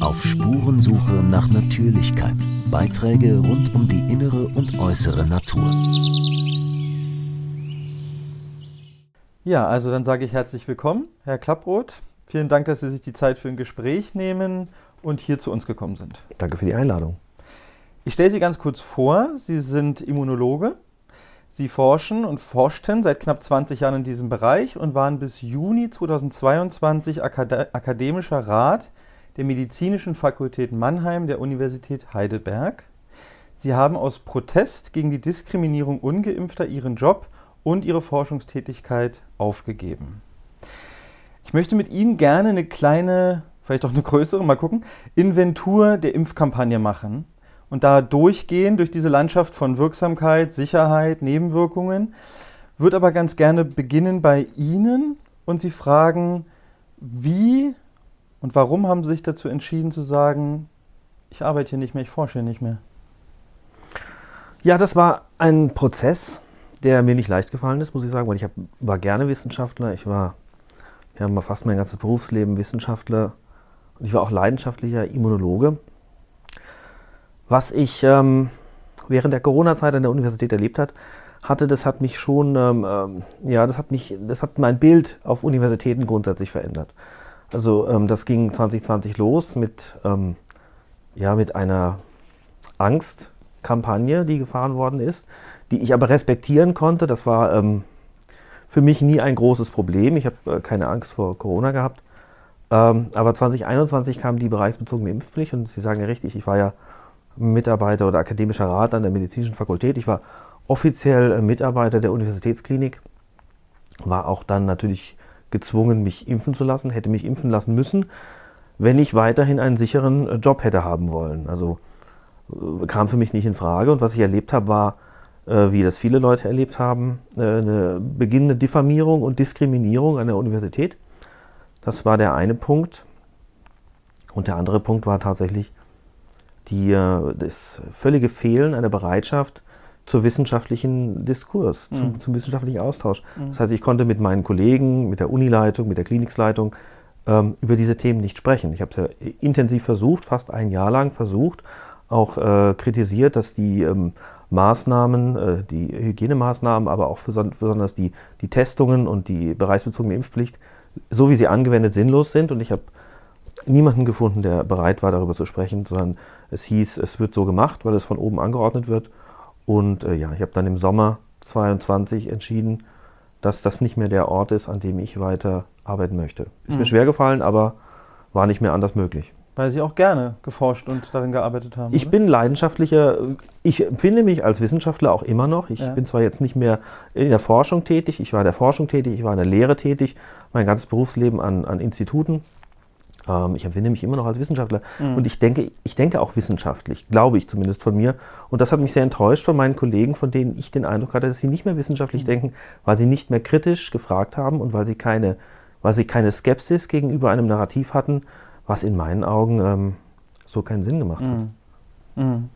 Auf Spurensuche nach Natürlichkeit. Beiträge rund um die innere und äußere Natur. Ja, also dann sage ich herzlich willkommen, Herr Klapproth. Vielen Dank, dass Sie sich die Zeit für ein Gespräch nehmen und hier zu uns gekommen sind. Danke für die Einladung. Ich stelle Sie ganz kurz vor. Sie sind Immunologe. Sie forschen und forschten seit knapp 20 Jahren in diesem Bereich und waren bis Juni 2022 Akade akademischer Rat der Medizinischen Fakultät Mannheim der Universität Heidelberg. Sie haben aus Protest gegen die Diskriminierung ungeimpfter ihren Job und ihre Forschungstätigkeit aufgegeben. Ich möchte mit Ihnen gerne eine kleine, vielleicht auch eine größere, mal gucken, Inventur der Impfkampagne machen und da durchgehen durch diese Landschaft von Wirksamkeit, Sicherheit, Nebenwirkungen. Würde aber ganz gerne beginnen bei Ihnen und Sie fragen, wie und warum haben Sie sich dazu entschieden zu sagen, ich arbeite hier nicht mehr, ich forsche hier nicht mehr? Ja, das war ein Prozess, der mir nicht leicht gefallen ist, muss ich sagen, weil ich hab, war gerne Wissenschaftler. Ich war ja, fast mein ganzes Berufsleben Wissenschaftler und ich war auch leidenschaftlicher Immunologe. Was ich ähm, während der Corona-Zeit an der Universität erlebt hat, hatte, das hat mich schon, ähm, ähm, ja, das hat mich, das hat mein Bild auf Universitäten grundsätzlich verändert. Also ähm, das ging 2020 los mit, ähm, ja, mit einer Angstkampagne, die gefahren worden ist, die ich aber respektieren konnte. Das war ähm, für mich nie ein großes Problem. Ich habe äh, keine Angst vor Corona gehabt. Aber 2021 kam die bereichsbezogene Impfpflicht und Sie sagen ja richtig, ich war ja Mitarbeiter oder akademischer Rat an der medizinischen Fakultät. Ich war offiziell äh, Mitarbeiter der Universitätsklinik, war auch dann natürlich gezwungen, mich impfen zu lassen, hätte mich impfen lassen müssen, wenn ich weiterhin einen sicheren äh, Job hätte haben wollen. Also äh, kam für mich nicht in Frage. Und was ich erlebt habe, war, wie das viele Leute erlebt haben, eine beginnende Diffamierung und Diskriminierung an der Universität. Das war der eine Punkt. Und der andere Punkt war tatsächlich die, das völlige Fehlen einer Bereitschaft zur wissenschaftlichen Diskurs, mhm. zum, zum, wissenschaftlichen Austausch. Mhm. Das heißt, ich konnte mit meinen Kollegen, mit der Unileitung, mit der Klinikleitung ähm, über diese Themen nicht sprechen. Ich habe es ja intensiv versucht, fast ein Jahr lang versucht, auch äh, kritisiert, dass die ähm, Maßnahmen, äh, die Hygienemaßnahmen, aber auch besonders die, die Testungen und die bereichsbezogene Impfpflicht, so wie sie angewendet, sinnlos sind. Und ich habe niemanden gefunden, der bereit war, darüber zu sprechen, sondern es hieß, es wird so gemacht, weil es von oben angeordnet wird. Und äh, ja, ich habe dann im Sommer 22 entschieden, dass das nicht mehr der Ort ist, an dem ich weiter arbeiten möchte. Ist mhm. mir schwer gefallen, aber war nicht mehr anders möglich. Weil Sie auch gerne geforscht und darin gearbeitet haben. Ich oder? bin leidenschaftlicher, ich empfinde mich als Wissenschaftler auch immer noch. Ich ja. bin zwar jetzt nicht mehr in der Forschung tätig, ich war in der Forschung tätig, ich war in der Lehre tätig, mein ganzes Berufsleben an, an Instituten ähm, ich empfinde mich immer noch als Wissenschaftler. Mhm. Und ich denke, ich denke auch wissenschaftlich, glaube ich zumindest von mir. Und das hat mich sehr enttäuscht von meinen Kollegen, von denen ich den Eindruck hatte, dass sie nicht mehr wissenschaftlich mhm. denken, weil sie nicht mehr kritisch gefragt haben und weil sie keine, weil sie keine Skepsis gegenüber einem Narrativ hatten, was in meinen Augen ähm, so keinen Sinn gemacht hat. Mhm. mhm.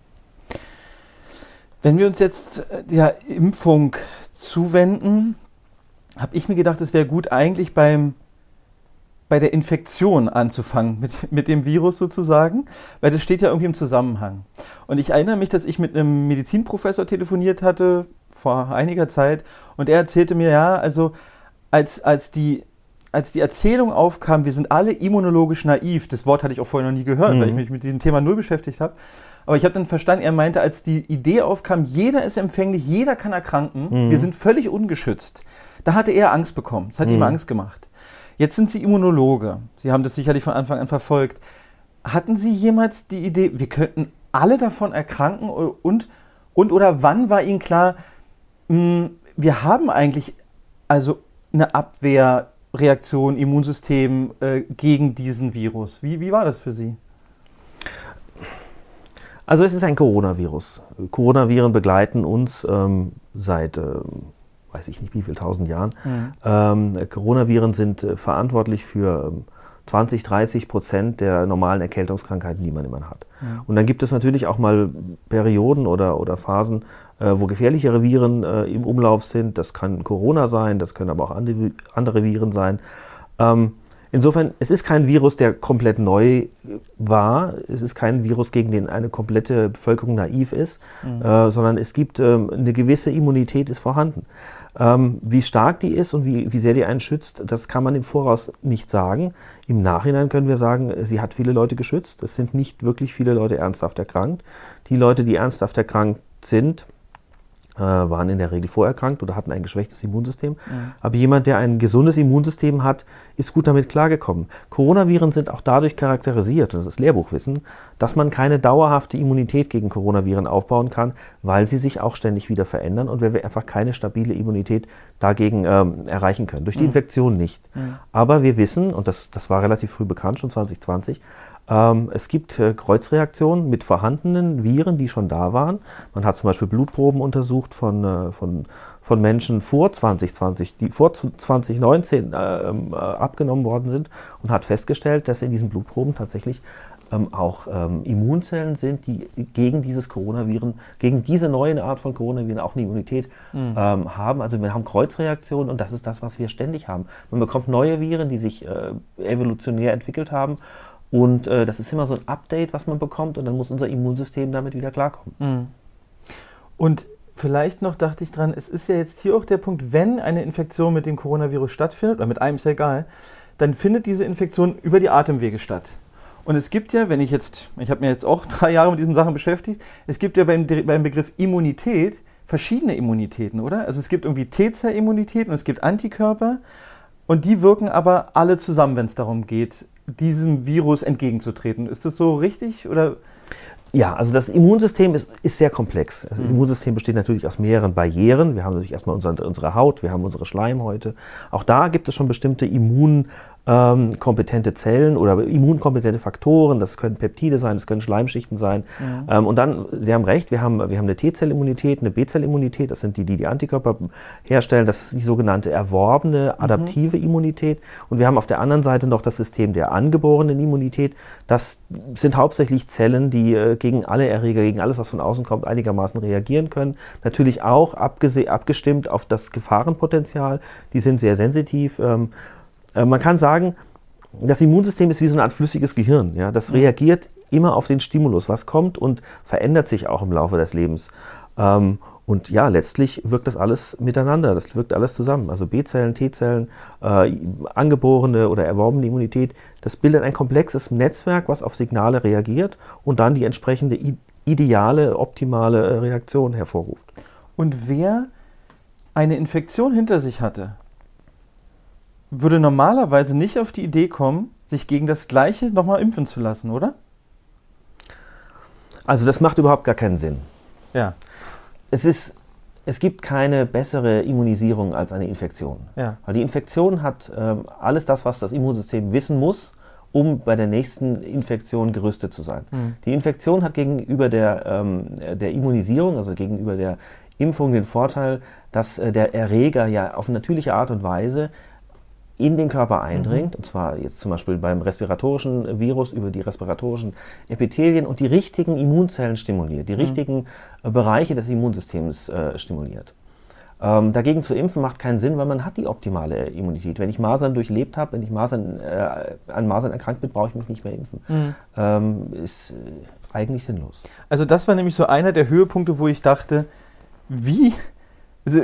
Wenn wir uns jetzt äh, der Impfung zuwenden, habe ich mir gedacht, es wäre gut, eigentlich beim bei der Infektion anzufangen, mit, mit dem Virus sozusagen, weil das steht ja irgendwie im Zusammenhang. Und ich erinnere mich, dass ich mit einem Medizinprofessor telefoniert hatte vor einiger Zeit und er erzählte mir, ja, also als, als, die, als die Erzählung aufkam, wir sind alle immunologisch naiv, das Wort hatte ich auch vorher noch nie gehört, mhm. weil ich mich mit diesem Thema null beschäftigt habe, aber ich habe dann verstanden, er meinte, als die Idee aufkam, jeder ist empfänglich, jeder kann erkranken, mhm. wir sind völlig ungeschützt, da hatte er Angst bekommen, es hat mhm. ihm Angst gemacht. Jetzt sind Sie Immunologe. Sie haben das sicherlich von Anfang an verfolgt. Hatten Sie jemals die Idee, wir könnten alle davon erkranken und, und oder wann war Ihnen klar, mh, hm, wir haben eigentlich also eine Abwehrreaktion, Immunsystem äh, gegen diesen Virus? Wie, wie war das für Sie? Also es ist ein Coronavirus. Coronaviren begleiten uns ähm, seit ähm, weiß ich nicht wie viel tausend Jahren. Mhm. Ähm, Coronaviren sind äh, verantwortlich für 20, ähm, 30 Prozent der normalen Erkältungskrankheiten, die man immer hat. Mhm. Und dann gibt es natürlich auch mal Perioden oder, oder Phasen, äh, wo gefährlichere Viren äh, im Umlauf sind. Das kann Corona sein, das können aber auch andere, andere Viren sein. Ähm, Insofern, es ist kein Virus, der komplett neu war. Es ist kein Virus, gegen den eine komplette Bevölkerung naiv ist, mhm. äh, sondern es gibt ähm, eine gewisse Immunität ist vorhanden. Ähm, wie stark die ist und wie, wie sehr die einen schützt, das kann man im Voraus nicht sagen. Im Nachhinein können wir sagen, sie hat viele Leute geschützt. Es sind nicht wirklich viele Leute ernsthaft erkrankt. Die Leute, die ernsthaft erkrankt sind, waren in der Regel vorerkrankt oder hatten ein geschwächtes Immunsystem. Mhm. Aber jemand, der ein gesundes Immunsystem hat, ist gut damit klargekommen. Coronaviren sind auch dadurch charakterisiert, und das ist Lehrbuchwissen, dass man keine dauerhafte Immunität gegen Coronaviren aufbauen kann, weil sie sich auch ständig wieder verändern und weil wir einfach keine stabile Immunität dagegen ähm, erreichen können. Durch die mhm. Infektion nicht. Mhm. Aber wir wissen, und das, das war relativ früh bekannt, schon 2020, ähm, es gibt äh, Kreuzreaktionen mit vorhandenen Viren, die schon da waren. Man hat zum Beispiel Blutproben untersucht von, äh, von, von Menschen vor 2020, die vor 2019 äh, ähm, äh, abgenommen worden sind und hat festgestellt, dass in diesen Blutproben tatsächlich ähm, auch ähm, Immunzellen sind, die gegen dieses Coronaviren, gegen diese neue Art von Coronaviren auch eine Immunität mhm. ähm, haben. Also wir haben Kreuzreaktionen und das ist das, was wir ständig haben. Man bekommt neue Viren, die sich äh, evolutionär entwickelt haben und äh, das ist immer so ein Update, was man bekommt und dann muss unser Immunsystem damit wieder klarkommen. Mhm. Und vielleicht noch dachte ich dran, es ist ja jetzt hier auch der Punkt, wenn eine Infektion mit dem Coronavirus stattfindet, oder mit einem ist ja egal, dann findet diese Infektion über die Atemwege statt. Und es gibt ja, wenn ich jetzt, ich habe mir jetzt auch drei Jahre mit diesen Sachen beschäftigt, es gibt ja beim, beim Begriff Immunität verschiedene Immunitäten, oder? Also es gibt irgendwie T-Zell-Immunität und es gibt Antikörper und die wirken aber alle zusammen, wenn es darum geht, diesem Virus entgegenzutreten. Ist das so richtig oder? Ja, also das Immunsystem ist, ist sehr komplex. Das mhm. Immunsystem besteht natürlich aus mehreren Barrieren. Wir haben natürlich erstmal unsere, unsere Haut, wir haben unsere Schleimhäute. Auch da gibt es schon bestimmte Immun- ähm, kompetente Zellen oder immunkompetente Faktoren. Das können Peptide sein, das können Schleimschichten sein. Ja. Ähm, und dann, Sie haben recht, wir haben, wir haben eine T-Zellimmunität, eine B-Zellimmunität. Das sind die, die die Antikörper herstellen. Das ist die sogenannte erworbene, mhm. adaptive mhm. Immunität. Und wir haben auf der anderen Seite noch das System der angeborenen Immunität. Das sind hauptsächlich Zellen, die äh, gegen alle Erreger, gegen alles, was von außen kommt, einigermaßen reagieren können. Natürlich auch abgestimmt auf das Gefahrenpotenzial. Die sind sehr sensitiv. Ähm, äh, man kann sagen, das Immunsystem ist wie so eine Art flüssiges Gehirn. Ja? Das mhm. reagiert immer auf den Stimulus, was kommt und verändert sich auch im Laufe des Lebens. Ähm, und ja, letztlich wirkt das alles miteinander, das wirkt alles zusammen. Also B-Zellen, T-Zellen, äh, angeborene oder erworbene Immunität, das bildet ein komplexes Netzwerk, was auf Signale reagiert und dann die entsprechende ideale, optimale äh, Reaktion hervorruft. Und wer eine Infektion hinter sich hatte, würde normalerweise nicht auf die Idee kommen, sich gegen das Gleiche nochmal impfen zu lassen, oder? Also das macht überhaupt gar keinen Sinn. Ja. Es ist, es gibt keine bessere Immunisierung als eine Infektion. Ja. Weil die Infektion hat ähm, alles das, was das Immunsystem wissen muss, um bei der nächsten Infektion gerüstet zu sein. Mhm. Die Infektion hat gegenüber der, ähm, der Immunisierung, also gegenüber der Impfung den Vorteil, dass äh, der Erreger ja auf natürliche Art und Weise in den Körper eindringt, mhm. und zwar jetzt zum Beispiel beim respiratorischen Virus über die respiratorischen Epithelien und die richtigen Immunzellen stimuliert, die mhm. richtigen äh, Bereiche des Immunsystems äh, stimuliert. Ähm, dagegen zu impfen macht keinen Sinn, weil man hat die optimale Immunität. Wenn ich Masern durchlebt habe, wenn ich Masern, äh, an Masern erkrankt bin, brauche ich mich nicht mehr impfen. Mhm. Ähm, ist äh, eigentlich sinnlos. Also das war nämlich so einer der Höhepunkte, wo ich dachte, wie, also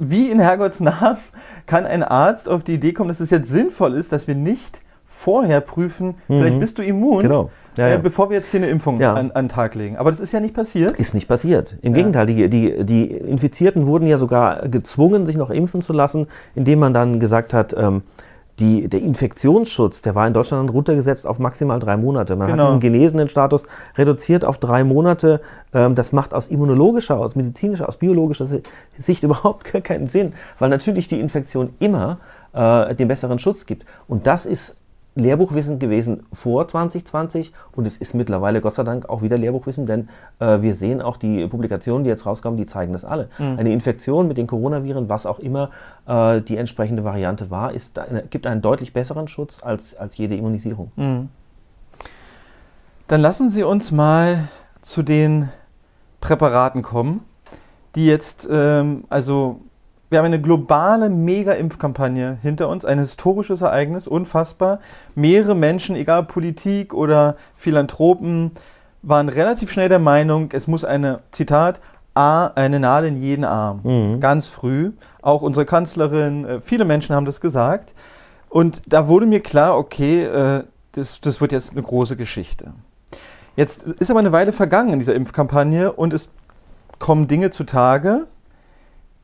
wie in Herrgotts Namen kann ein Arzt auf die Idee kommen, dass es jetzt sinnvoll ist, dass wir nicht vorher prüfen, mhm. vielleicht bist du immun, genau. ja, ja. Äh, bevor wir jetzt hier eine Impfung ja. an, an den Tag legen. Aber das ist ja nicht passiert. Ist nicht passiert. Im Gegenteil, die, die, die Infizierten wurden ja sogar gezwungen, sich noch impfen zu lassen, indem man dann gesagt hat, ähm, die, der Infektionsschutz, der war in Deutschland runtergesetzt auf maximal drei Monate. Man genau. hat diesen genesenen Status reduziert auf drei Monate. Ähm, das macht aus immunologischer, aus medizinischer, aus biologischer Sicht überhaupt keinen Sinn, weil natürlich die Infektion immer äh, den besseren Schutz gibt. Und das ist Lehrbuchwissen gewesen vor 2020 und es ist mittlerweile Gott sei Dank auch wieder Lehrbuchwissen, denn äh, wir sehen auch die Publikationen, die jetzt rauskommen, die zeigen das alle. Mhm. Eine Infektion mit den Coronaviren, was auch immer äh, die entsprechende Variante war, ist eine, gibt einen deutlich besseren Schutz als, als jede Immunisierung. Mhm. Dann lassen Sie uns mal zu den Präparaten kommen, die jetzt ähm, also wir haben eine globale Mega-Impfkampagne hinter uns, ein historisches Ereignis, unfassbar. Mehrere Menschen, egal Politik oder Philanthropen, waren relativ schnell der Meinung, es muss eine, Zitat, A, eine Nadel in jeden Arm. Mhm. Ganz früh. Auch unsere Kanzlerin, äh, viele Menschen haben das gesagt. Und da wurde mir klar, okay, äh, das, das wird jetzt eine große Geschichte. Jetzt ist aber eine Weile vergangen in dieser Impfkampagne und es kommen Dinge zutage,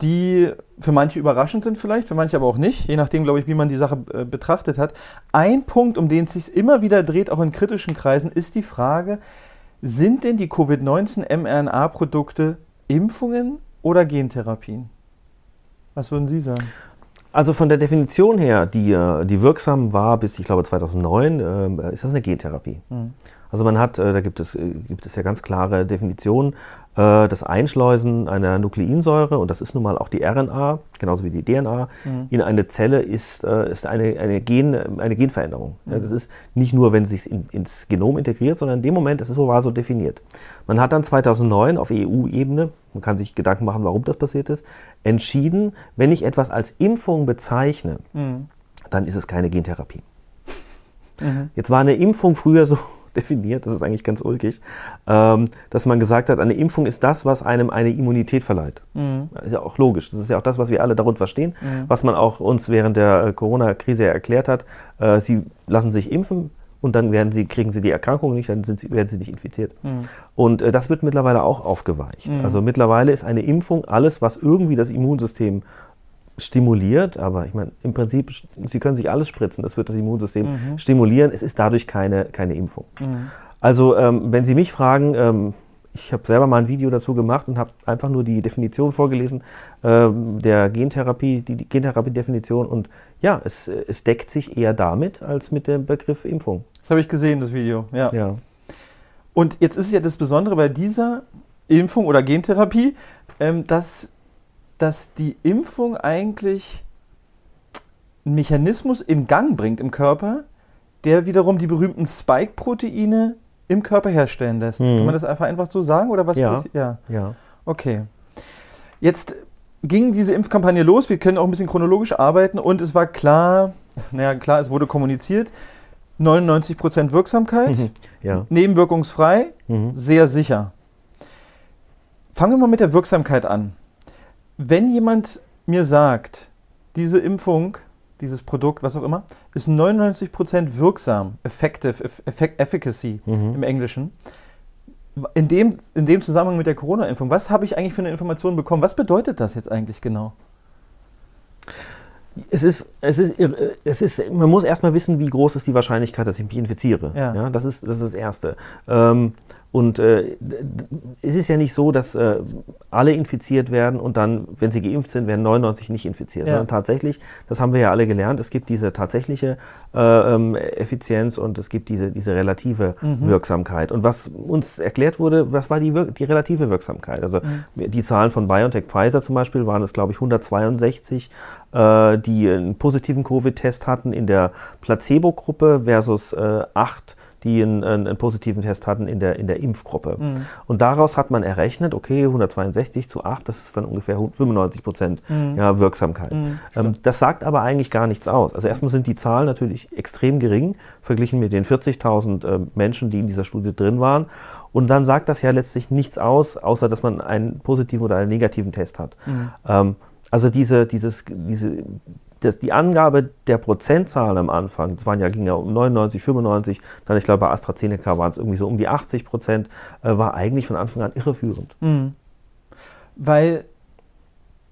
die für manche überraschend sind vielleicht, für manche aber auch nicht, je nachdem, glaube ich, wie man die Sache äh, betrachtet hat. Ein Punkt, um den es sich immer wieder dreht, auch in kritischen Kreisen, ist die Frage, sind denn die Covid-19 mRNA-Produkte Impfungen oder Gentherapien? Was würden Sie sagen? Also von der Definition her, die, äh, die wirksam war bis, ich glaube, 2009, äh, ist das eine Gentherapie. Hm. Also man hat, äh, da gibt es, äh, gibt es ja ganz klare Definitionen, das Einschleusen einer Nukleinsäure, und das ist nun mal auch die RNA, genauso wie die DNA, Mhm. in eine Zelle ist, äh, ist eine, eine, Gen, eine Genveränderung. Ja, Mhm. das ist nicht nur, wenn es sich in, ins Genom integriert, sondern in dem Moment, das ist so, war so definiert. Man hat dann 2009 auf EU-Ebene, man kann sich Gedanken machen, warum das passiert ist, entschieden, wenn ich etwas als Impfung bezeichne, Mhm. dann ist es keine Gentherapie. Mhm. Jetzt war eine Impfung früher so definiert, das ist eigentlich ganz ulkig, ähm, dass man gesagt hat, eine Impfung ist das, was einem eine Immunität verleiht. Mhm. Das ist ja auch logisch. Das ist ja auch das, was wir alle darunter verstehen, Mhm. was man auch uns während der äh, Corona-Krise ja erklärt hat. Äh, sie lassen sich impfen und dann werden sie, kriegen sie die Erkrankung nicht, dann sie, werden sie nicht infiziert. Mhm. Und äh, das wird mittlerweile auch aufgeweicht. Mhm. Also mittlerweile ist eine Impfung alles, was irgendwie das Immunsystem stimuliert, aber ich meine, im Prinzip, Sie können sich alles spritzen, das wird das Immunsystem Mhm. stimulieren, es ist dadurch keine, keine Impfung. Mhm. Also, ähm, wenn Sie mich fragen, ähm, ich habe selber mal ein Video dazu gemacht und habe einfach nur die Definition vorgelesen ähm, der Gentherapie, die, die Gentherapie-Definition und ja, es, es deckt sich eher damit als mit dem Begriff Impfung. Das habe ich gesehen, das Video. Ja. Ja. Und jetzt ist es ja das Besondere bei dieser Impfung oder Gentherapie, ähm, dass, dass die Impfung eigentlich einen Mechanismus in Gang bringt im Körper, der wiederum die berühmten Spike-Proteine im Körper herstellen lässt. Mhm. Kann man das einfach einfach so sagen oder was Ja. Ja. ja. Okay. Jetzt ging diese Impfkampagne los. Wir können auch ein bisschen chronologisch arbeiten und es war klar, naja, klar, es wurde kommuniziert. 99% Wirksamkeit, Mhm. Ja. nebenwirkungsfrei, Mhm. sehr sicher. Fangen wir mal mit der Wirksamkeit an. Wenn jemand mir sagt, diese Impfung, dieses Produkt, was auch immer, ist 99% wirksam, effective, eff- effect, efficacy Mhm. im Englischen, in dem, in dem Zusammenhang mit der Corona-Impfung, was habe ich eigentlich für eine Information bekommen? Was bedeutet das jetzt eigentlich genau? Es ist, es ist, es ist, man muss erstmal wissen, wie groß ist die Wahrscheinlichkeit, dass ich mich infiziere. Ja. das, ist, das ist das Erste. Ähm, und äh, es ist ja nicht so, dass äh, alle infiziert werden und dann, wenn sie geimpft sind, werden 99 nicht infiziert. Ja. Sondern tatsächlich, das haben wir ja alle gelernt, es gibt diese tatsächliche äh, ähm, Effizienz und es gibt diese, diese relative Mhm. Wirksamkeit. Und was uns erklärt wurde, was war die, Wir- die relative Wirksamkeit? Also Mhm. die Zahlen von BioNTech Pfizer zum Beispiel waren es, glaube ich, 162 äh, die einen positiven Covid-Test hatten in der Placebo-Gruppe versus äh, acht, die einen, einen, positiven Test hatten in der, in der Impfgruppe. Mhm. Und daraus hat man errechnet, okay, 162 zu 8, das ist dann ungefähr 95 Prozent Mhm. ja, Wirksamkeit. Mhm, ähm, das sagt aber eigentlich gar nichts aus. Also erstmal sind die Zahlen natürlich extrem gering, verglichen mit den 40.000 äh, Menschen, die in dieser Studie drin waren. Und dann sagt das ja letztlich nichts aus, außer dass man einen positiven oder einen negativen Test hat. Mhm. Ähm, also diese, dieses, diese, das, die Angabe der Prozentzahl am Anfang, das waren ja, ging ja um 99, 95, dann ich glaube bei AstraZeneca waren es irgendwie so um die 80 Prozent, äh, war eigentlich von Anfang an irreführend. Mhm. Weil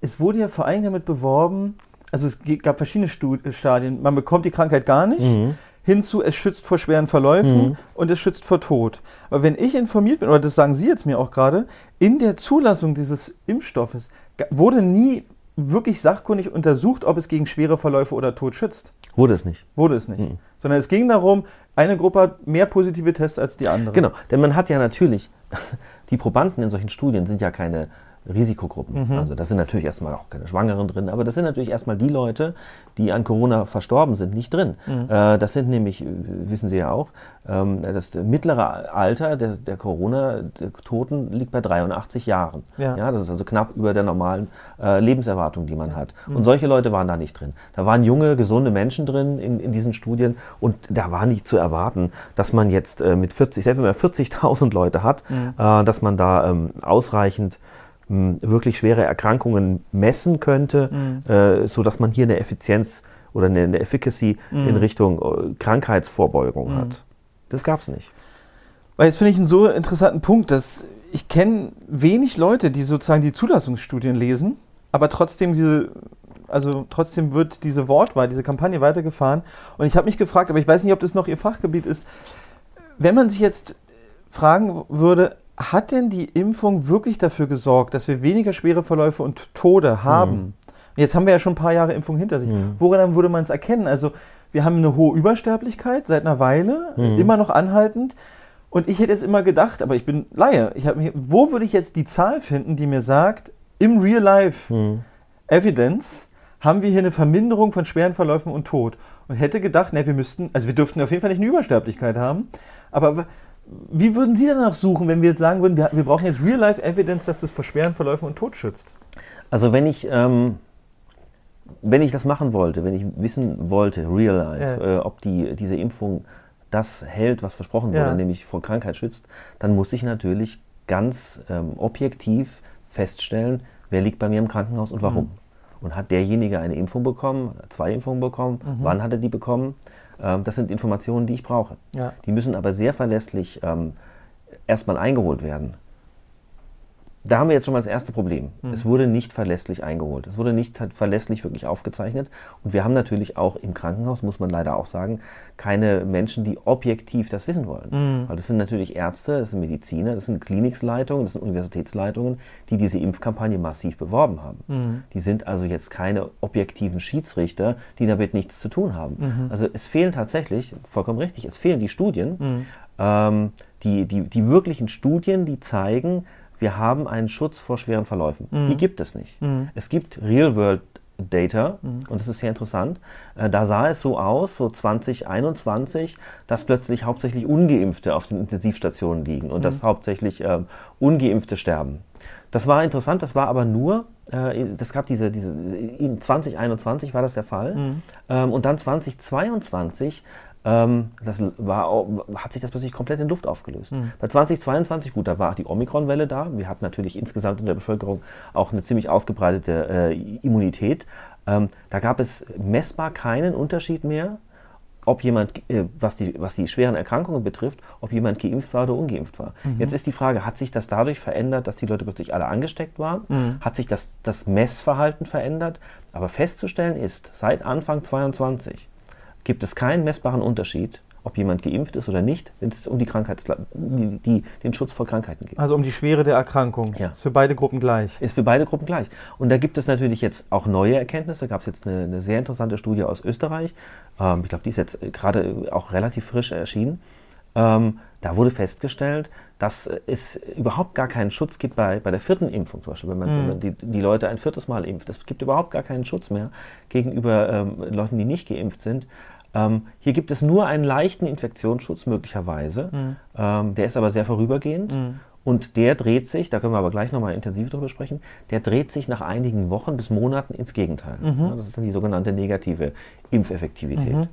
es wurde ja vor allem damit beworben, also es gab verschiedene Stu- Stadien. Man bekommt die Krankheit gar nicht, hinzu, es schützt vor schweren Verläufen Mhm. und es schützt vor Tod. Aber wenn ich informiert bin, oder das sagen Sie jetzt mir auch gerade, in der Zulassung dieses Impfstoffes wurde nie wirklich sachkundig untersucht, ob es gegen schwere Verläufe oder Tod schützt. Wurde es nicht. Wurde es nicht. Mhm. Sondern es ging darum, eine Gruppe hat mehr positive Tests als die andere. Genau, denn man hat ja natürlich, die Probanden in solchen Studien sind ja keine Risikogruppen. Mhm. Also das sind natürlich erstmal auch keine Schwangeren drin, aber das sind natürlich erstmal die Leute, die an Corona verstorben sind, nicht drin. Mhm. Äh, das sind nämlich, wissen Sie ja auch, ähm, das mittlere Alter der, der Corona-Toten liegt bei 83 Jahren. Ja. ja. das ist also knapp über der normalen äh, Lebenserwartung, die man hat. Mhm. Und solche Leute waren da nicht drin. Da waren junge, gesunde Menschen drin in, in diesen Studien und da war nicht zu erwarten, dass man jetzt äh, mit 40, selbst wenn man 40.000 Leute hat, mhm. äh, dass man da ähm, ausreichend wirklich schwere Erkrankungen messen könnte, mhm. äh, so dass man hier eine Effizienz oder eine, eine Efficacy mhm. in Richtung äh, Krankheitsvorbeugung mhm. hat. Das gab es nicht. Weil jetzt finde ich einen so interessanten Punkt, dass ich kenne wenig Leute, die sozusagen die Zulassungsstudien lesen, aber trotzdem diese, also trotzdem wird diese Wortwahl, diese Kampagne weitergefahren. Und ich habe mich gefragt, aber ich weiß nicht, ob das noch Ihr Fachgebiet ist, wenn man sich jetzt fragen würde, hat denn die Impfung wirklich dafür gesorgt, dass wir weniger schwere Verläufe und Tode haben? Mhm. Jetzt haben wir ja schon ein paar Jahre Impfung hinter sich. Mhm. Woran würde man es erkennen? Also wir haben eine hohe Übersterblichkeit seit einer Weile, mhm. immer noch anhaltend. Und ich hätte es immer gedacht, aber ich bin Laie. Ich mich, wo würde ich jetzt die Zahl finden, die mir sagt, im Real Life mhm. Evidence haben wir hier eine Verminderung von schweren Verläufen und Tod? Und hätte gedacht, ne, wir müssten, also wir dürften auf jeden Fall nicht eine Übersterblichkeit haben. Aber wie würden Sie danach suchen, wenn wir jetzt sagen würden, wir, wir brauchen jetzt Real-Life-Evidence, dass das vor schweren Verläufen und Tod schützt? Also wenn ich, ähm, wenn ich das machen wollte, wenn ich wissen wollte, Real-Life, ja. äh, ob die, diese Impfung das hält, was versprochen wurde, ja. nämlich vor Krankheit schützt, dann muss ich natürlich ganz ähm, objektiv feststellen, wer liegt bei mir im Krankenhaus und warum. Mhm. Und hat derjenige eine Impfung bekommen, zwei Impfungen bekommen, mhm. wann hat er die bekommen? Ähm, das sind Informationen, die ich brauche. Ja. Die müssen aber sehr verlässlich ähm, erstmal eingeholt werden. Da haben wir jetzt schon mal das erste Problem. Mhm. Es wurde nicht verlässlich eingeholt. Es wurde nicht verlässlich wirklich aufgezeichnet. Und wir haben natürlich auch im Krankenhaus, muss man leider auch sagen, keine Menschen, die objektiv das wissen wollen. Mhm. Weil das sind natürlich Ärzte, das sind Mediziner, das sind Kliniksleitungen, das sind Universitätsleitungen, die diese Impfkampagne massiv beworben haben. Mhm. Die sind also jetzt keine objektiven Schiedsrichter, die damit nichts zu tun haben. Mhm. Also es fehlen tatsächlich, vollkommen richtig, es fehlen die Studien, mhm. ähm, die, die, die wirklichen Studien, die zeigen, wir haben einen Schutz vor schweren Verläufen. Mhm. Die gibt es nicht. Mhm. Es gibt Real-World Data mhm. und das ist sehr interessant. Äh, da sah es so aus, so 2021, dass plötzlich hauptsächlich Ungeimpfte auf den Intensivstationen liegen und dass mhm. hauptsächlich äh, Ungeimpfte sterben. Das war interessant, das war aber nur, äh, das gab diese, diese, in 2021 war das der Fall mhm. ähm, und dann 2022 ähm, das war, hat sich das plötzlich komplett in Luft aufgelöst. Mhm. Bei 2022, gut, da war die Omikron-Welle da. Wir hatten natürlich insgesamt in der Bevölkerung auch eine ziemlich ausgebreitete äh, Immunität. Ähm, da gab es messbar keinen Unterschied mehr, ob jemand, äh, was, die, was die schweren Erkrankungen betrifft, ob jemand geimpft war oder ungeimpft war. Mhm. Jetzt ist die Frage, hat sich das dadurch verändert, dass die Leute plötzlich alle angesteckt waren? Mhm. Hat sich das, das Messverhalten verändert? Aber festzustellen ist, seit Anfang 2022 gibt es keinen messbaren Unterschied, ob jemand geimpft ist oder nicht, wenn es um die, die, die, den Schutz vor Krankheiten geht. Also um die Schwere der Erkrankung. Ja. Ist für beide Gruppen gleich. Ist für beide Gruppen gleich. Und da gibt es natürlich jetzt auch neue Erkenntnisse. Da gab es jetzt eine, eine, sehr interessante Studie aus Österreich. Ähm, ich glaube, die ist jetzt gerade auch relativ frisch erschienen. Ähm, da wurde festgestellt, dass es überhaupt gar keinen Schutz gibt bei, bei der vierten Impfung zum Beispiel, wenn man, mhm. wenn man die, die, Leute ein viertes Mal impft. Es gibt überhaupt gar keinen Schutz mehr gegenüber ähm, Leuten, die nicht geimpft sind. Ähm, hier gibt es nur einen leichten Infektionsschutz möglicherweise. Mhm. Ähm, der ist aber sehr vorübergehend. Mhm. Und der dreht sich, da können wir aber gleich nochmal intensiv drüber sprechen, der dreht sich nach einigen Wochen bis Monaten ins Gegenteil. Mhm. Das ist dann die sogenannte negative Impfeffektivität. Mhm.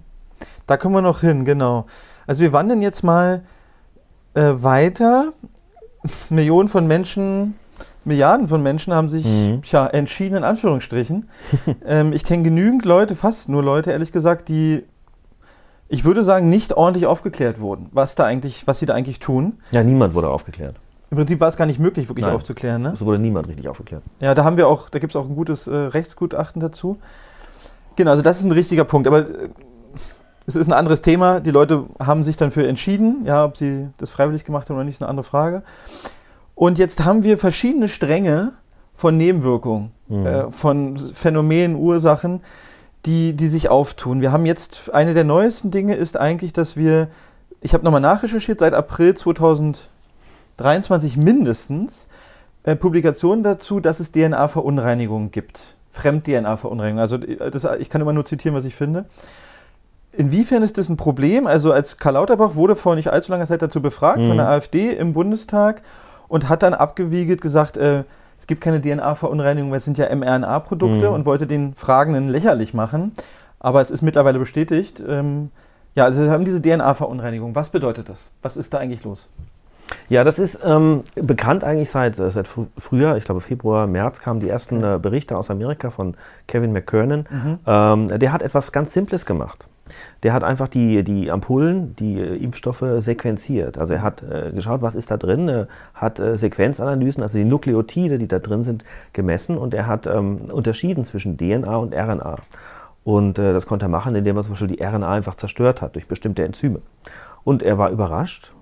Da kommen wir noch hin, genau. Also wir wandern jetzt mal äh, weiter. Millionen von Menschen, Milliarden von Menschen haben sich mhm. tja, entschieden, in Anführungsstrichen. ähm, ich kenne genügend Leute, fast nur Leute, ehrlich gesagt, die ich würde sagen, nicht ordentlich aufgeklärt wurden, was, da eigentlich, was sie da eigentlich tun. Ja, niemand wurde aufgeklärt. Im Prinzip war es gar nicht möglich, wirklich Nein, aufzuklären. Ne? Es wurde niemand richtig aufgeklärt. Ja, da haben wir auch, da gibt es auch ein gutes äh, Rechtsgutachten dazu. Genau, also das ist ein richtiger Punkt. Aber äh, es ist ein anderes Thema. Die Leute haben sich dann für entschieden. Ja, ob sie das freiwillig gemacht haben oder nicht, ist eine andere Frage. Und jetzt haben wir verschiedene Stränge von Nebenwirkungen, mhm. äh, von Phänomenen, Ursachen, die, die sich auftun. Wir haben jetzt, eine der neuesten Dinge ist eigentlich, dass wir, ich habe nochmal nachrecherchiert, seit April 2023 mindestens äh, Publikationen dazu, dass es DNA-Verunreinigungen gibt. Fremd-DNA-Verunreinigungen. Also äh, das, ich kann immer nur zitieren, was ich finde. Inwiefern ist das ein Problem? Also als Karl Lauterbach wurde vor nicht allzu langer Zeit dazu befragt mhm. von der AfD im Bundestag und hat dann abgewiegelt gesagt, äh, es gibt keine DNA-Verunreinigung, weil es sind ja mRNA-Produkte mhm. und wollte den Fragenden lächerlich machen. Aber es ist mittlerweile bestätigt. Ähm, ja, also wir haben diese DNA-Verunreinigung. Was bedeutet das? Was ist da eigentlich los? Ja, das ist ähm, bekannt eigentlich seit, äh, seit fr früher, ich glaube Februar, März kamen die ersten äh, Berichte aus Amerika von Kevin McKernan. Mhm. Ähm, der hat etwas ganz Simples gemacht. Der hat einfach die, die Ampullen, die äh, Impfstoffe sequenziert. Also er hat äh, geschaut, was ist da drin, äh, hat äh, Sequenzanalysen, also die Nukleotide, die da drin sind, gemessen und er hat ähm, unterschieden zwischen DNA und RNA. Und äh, das konnte er machen, indem er zum Beispiel die RNA einfach zerstört hat durch bestimmte Enzyme. Und er war überrascht,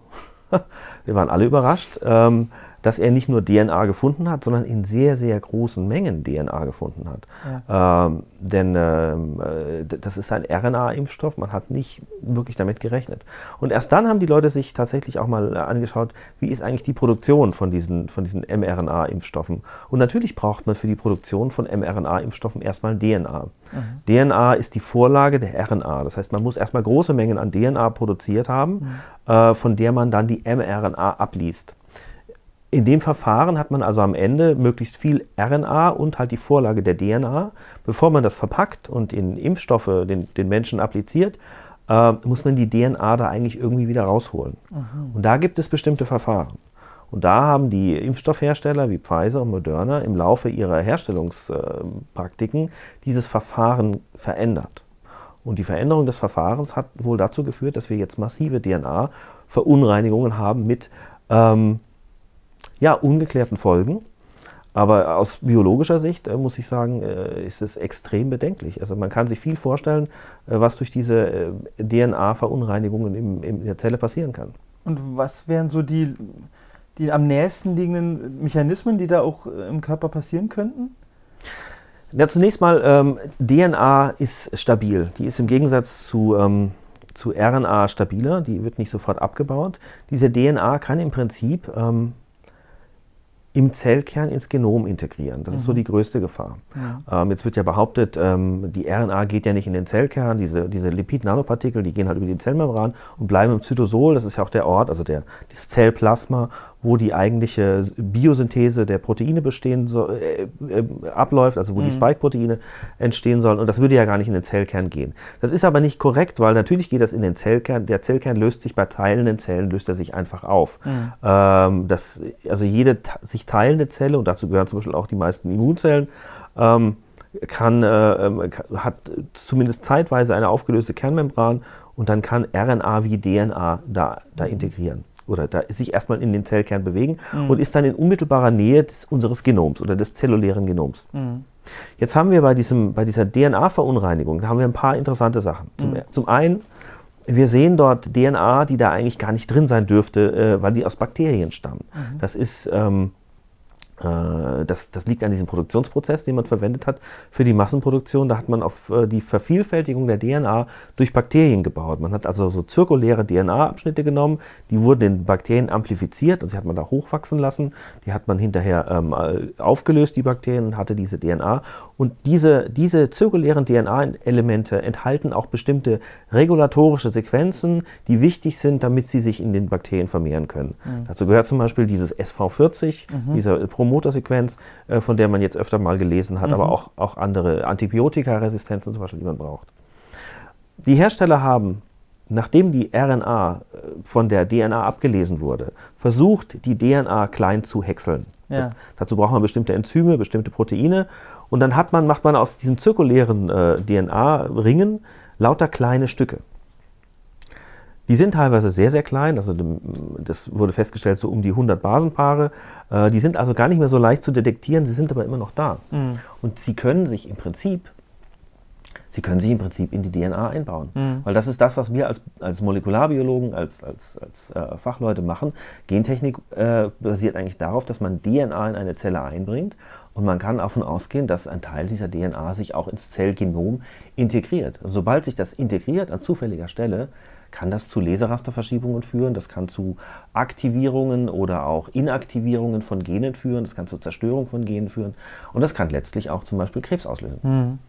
wir waren alle überrascht, ähm, dass er nicht nur DNA gefunden hat, sondern in sehr, sehr großen Mengen DNA gefunden hat. Ja. Ähm, denn ähm, äh, das ist ein RNA-Impfstoff, man hat nicht wirklich damit gerechnet. Und erst dann haben die Leute sich tatsächlich auch mal äh, angeschaut, wie ist eigentlich die Produktion von diesen, von diesen mRNA-Impfstoffen. Und natürlich braucht man für die Produktion von mRNA-Impfstoffen erstmal DNA. Mhm. DNA ist die Vorlage der RNA. Das heißt, man muss erstmal große Mengen an DNA produziert haben, mhm. äh, von der man dann die mRNA abliest. In dem Verfahren hat man also am Ende möglichst viel RNA und halt die Vorlage der DNA. Bevor man das verpackt und in Impfstoffe den, den Menschen appliziert, äh, muss man die DNA da eigentlich irgendwie wieder rausholen. Mhm. Und da gibt es bestimmte Verfahren. Und da haben die Impfstoffhersteller wie Pfizer und Moderna im Laufe ihrer Herstellungspraktiken dieses Verfahren verändert. Und die Veränderung des Verfahrens hat wohl dazu geführt, dass wir jetzt massive DNA-Verunreinigungen haben mit ähm, ja, ungeklärten Folgen. Aber aus biologischer Sicht äh, muss ich sagen, äh, ist es extrem bedenklich. Also man kann sich viel vorstellen, äh, was durch diese äh, DNA-Verunreinigungen im, in der Zelle passieren kann. Und was wären so die, die am nächsten liegenden Mechanismen, die da auch äh, im Körper passieren könnten? Ja, zunächst mal, ähm, DNA ist stabil. Die ist im Gegensatz zu, ähm, zu RNA stabiler. Die wird nicht sofort abgebaut. Diese DNA kann im Prinzip ähm, im Zellkern ins Genom integrieren. Das mhm. ist so mhm. die größte Gefahr. Ja. Ähm, jetzt wird ja behauptet, ähm, die RNA geht ja nicht in den Zellkern, diese, diese Lipid-Nanopartikel, die gehen halt über die Zellmembran und bleiben im Zytosol, das ist ja auch der Ort, also der, das Zellplasma wo die eigentliche Biosynthese der Proteine bestehen soll, äh, äh, abläuft, also wo mhm. die Spike-Proteine entstehen sollen. Und das würde ja gar nicht in den Zellkern gehen. Das ist aber nicht korrekt, weil natürlich geht das in den Zellkern. Der Zellkern löst sich bei teilenden Zellen, löst er sich einfach auf. Mhm. Ähm, das, also jede sich teilende Zelle, und dazu gehören zum Beispiel auch die meisten Immunzellen, ähm, kann, äh, ähm, hat zumindest zeitweise eine aufgelöste Kernmembran und dann kann RNA wie DNA da, da mhm. integrieren oder da sich erstmal in den Zellkern bewegen mhm. und ist dann in unmittelbarer Nähe des, unseres Genoms oder des zellulären Genoms. Mhm. Jetzt haben wir bei, diesem, bei dieser DNA-Verunreinigung, da haben wir ein paar interessante Sachen. Zum, mhm. zum einen, wir sehen dort DNA, die da eigentlich gar nicht drin sein dürfte, äh, weil die aus Bakterien stammen. Mhm. Das ist ähm, äh, das, das, liegt an diesem Produktionsprozess, den man verwendet hat für die Massenproduktion. Da hat man auf äh, die Vervielfältigung der DNA durch Bakterien gebaut. Man hat also so zirkuläre DNA-Abschnitte genommen, die wurden in Bakterien amplifiziert, also die hat man da hochwachsen lassen, die hat man hinterher ähm, aufgelöst, die Bakterien, und hatte diese DNA. Und diese, diese zirkulären DNA-Elemente enthalten auch bestimmte regulatorische Sequenzen, die wichtig sind, damit sie sich in den Bakterien vermehren können. Mhm. Dazu gehört zum Beispiel dieses SV40, mhm. dieser Promoter Promotersequenz, äh, von der man jetzt öfter mal gelesen hat, mhm. aber auch, auch andere Antibiotikaresistenzen zum Beispiel, die man braucht. Die Hersteller haben, nachdem die RNA äh, von der DNA abgelesen wurde, versucht, die DNA klein zu häckseln. Ja. Das, dazu braucht man bestimmte Enzyme, bestimmte Proteine. Und dann hat man, macht man aus diesen zirkulären äh, DNA-Ringen lauter kleine Stücke. Die sind teilweise sehr, sehr klein, also das wurde festgestellt, so um die 100 Basenpaare. Äh, die sind also gar nicht mehr so leicht zu detektieren, sie sind aber immer noch da. Mhm. Und sie können sich im Prinzip, sie können sich im Prinzip in die DNA einbauen. Mhm. Weil das ist das, was wir als, als Molekularbiologen, als, als, als äh, Fachleute machen. Gentechnik äh, basiert eigentlich darauf, dass man DNA in eine Zelle einbringt und man kann davon ausgehen, dass ein Teil dieser DNA sich auch ins Zellgenom integriert. Und sobald sich das integriert an zufälliger Stelle, kann das zu Leserasterverschiebungen führen, das kann zu Aktivierungen oder auch Inaktivierungen von Genen führen, das kann zu Zerstörung von Genen führen und das kann letztlich auch zum Beispiel Krebs auslösen. Mhm.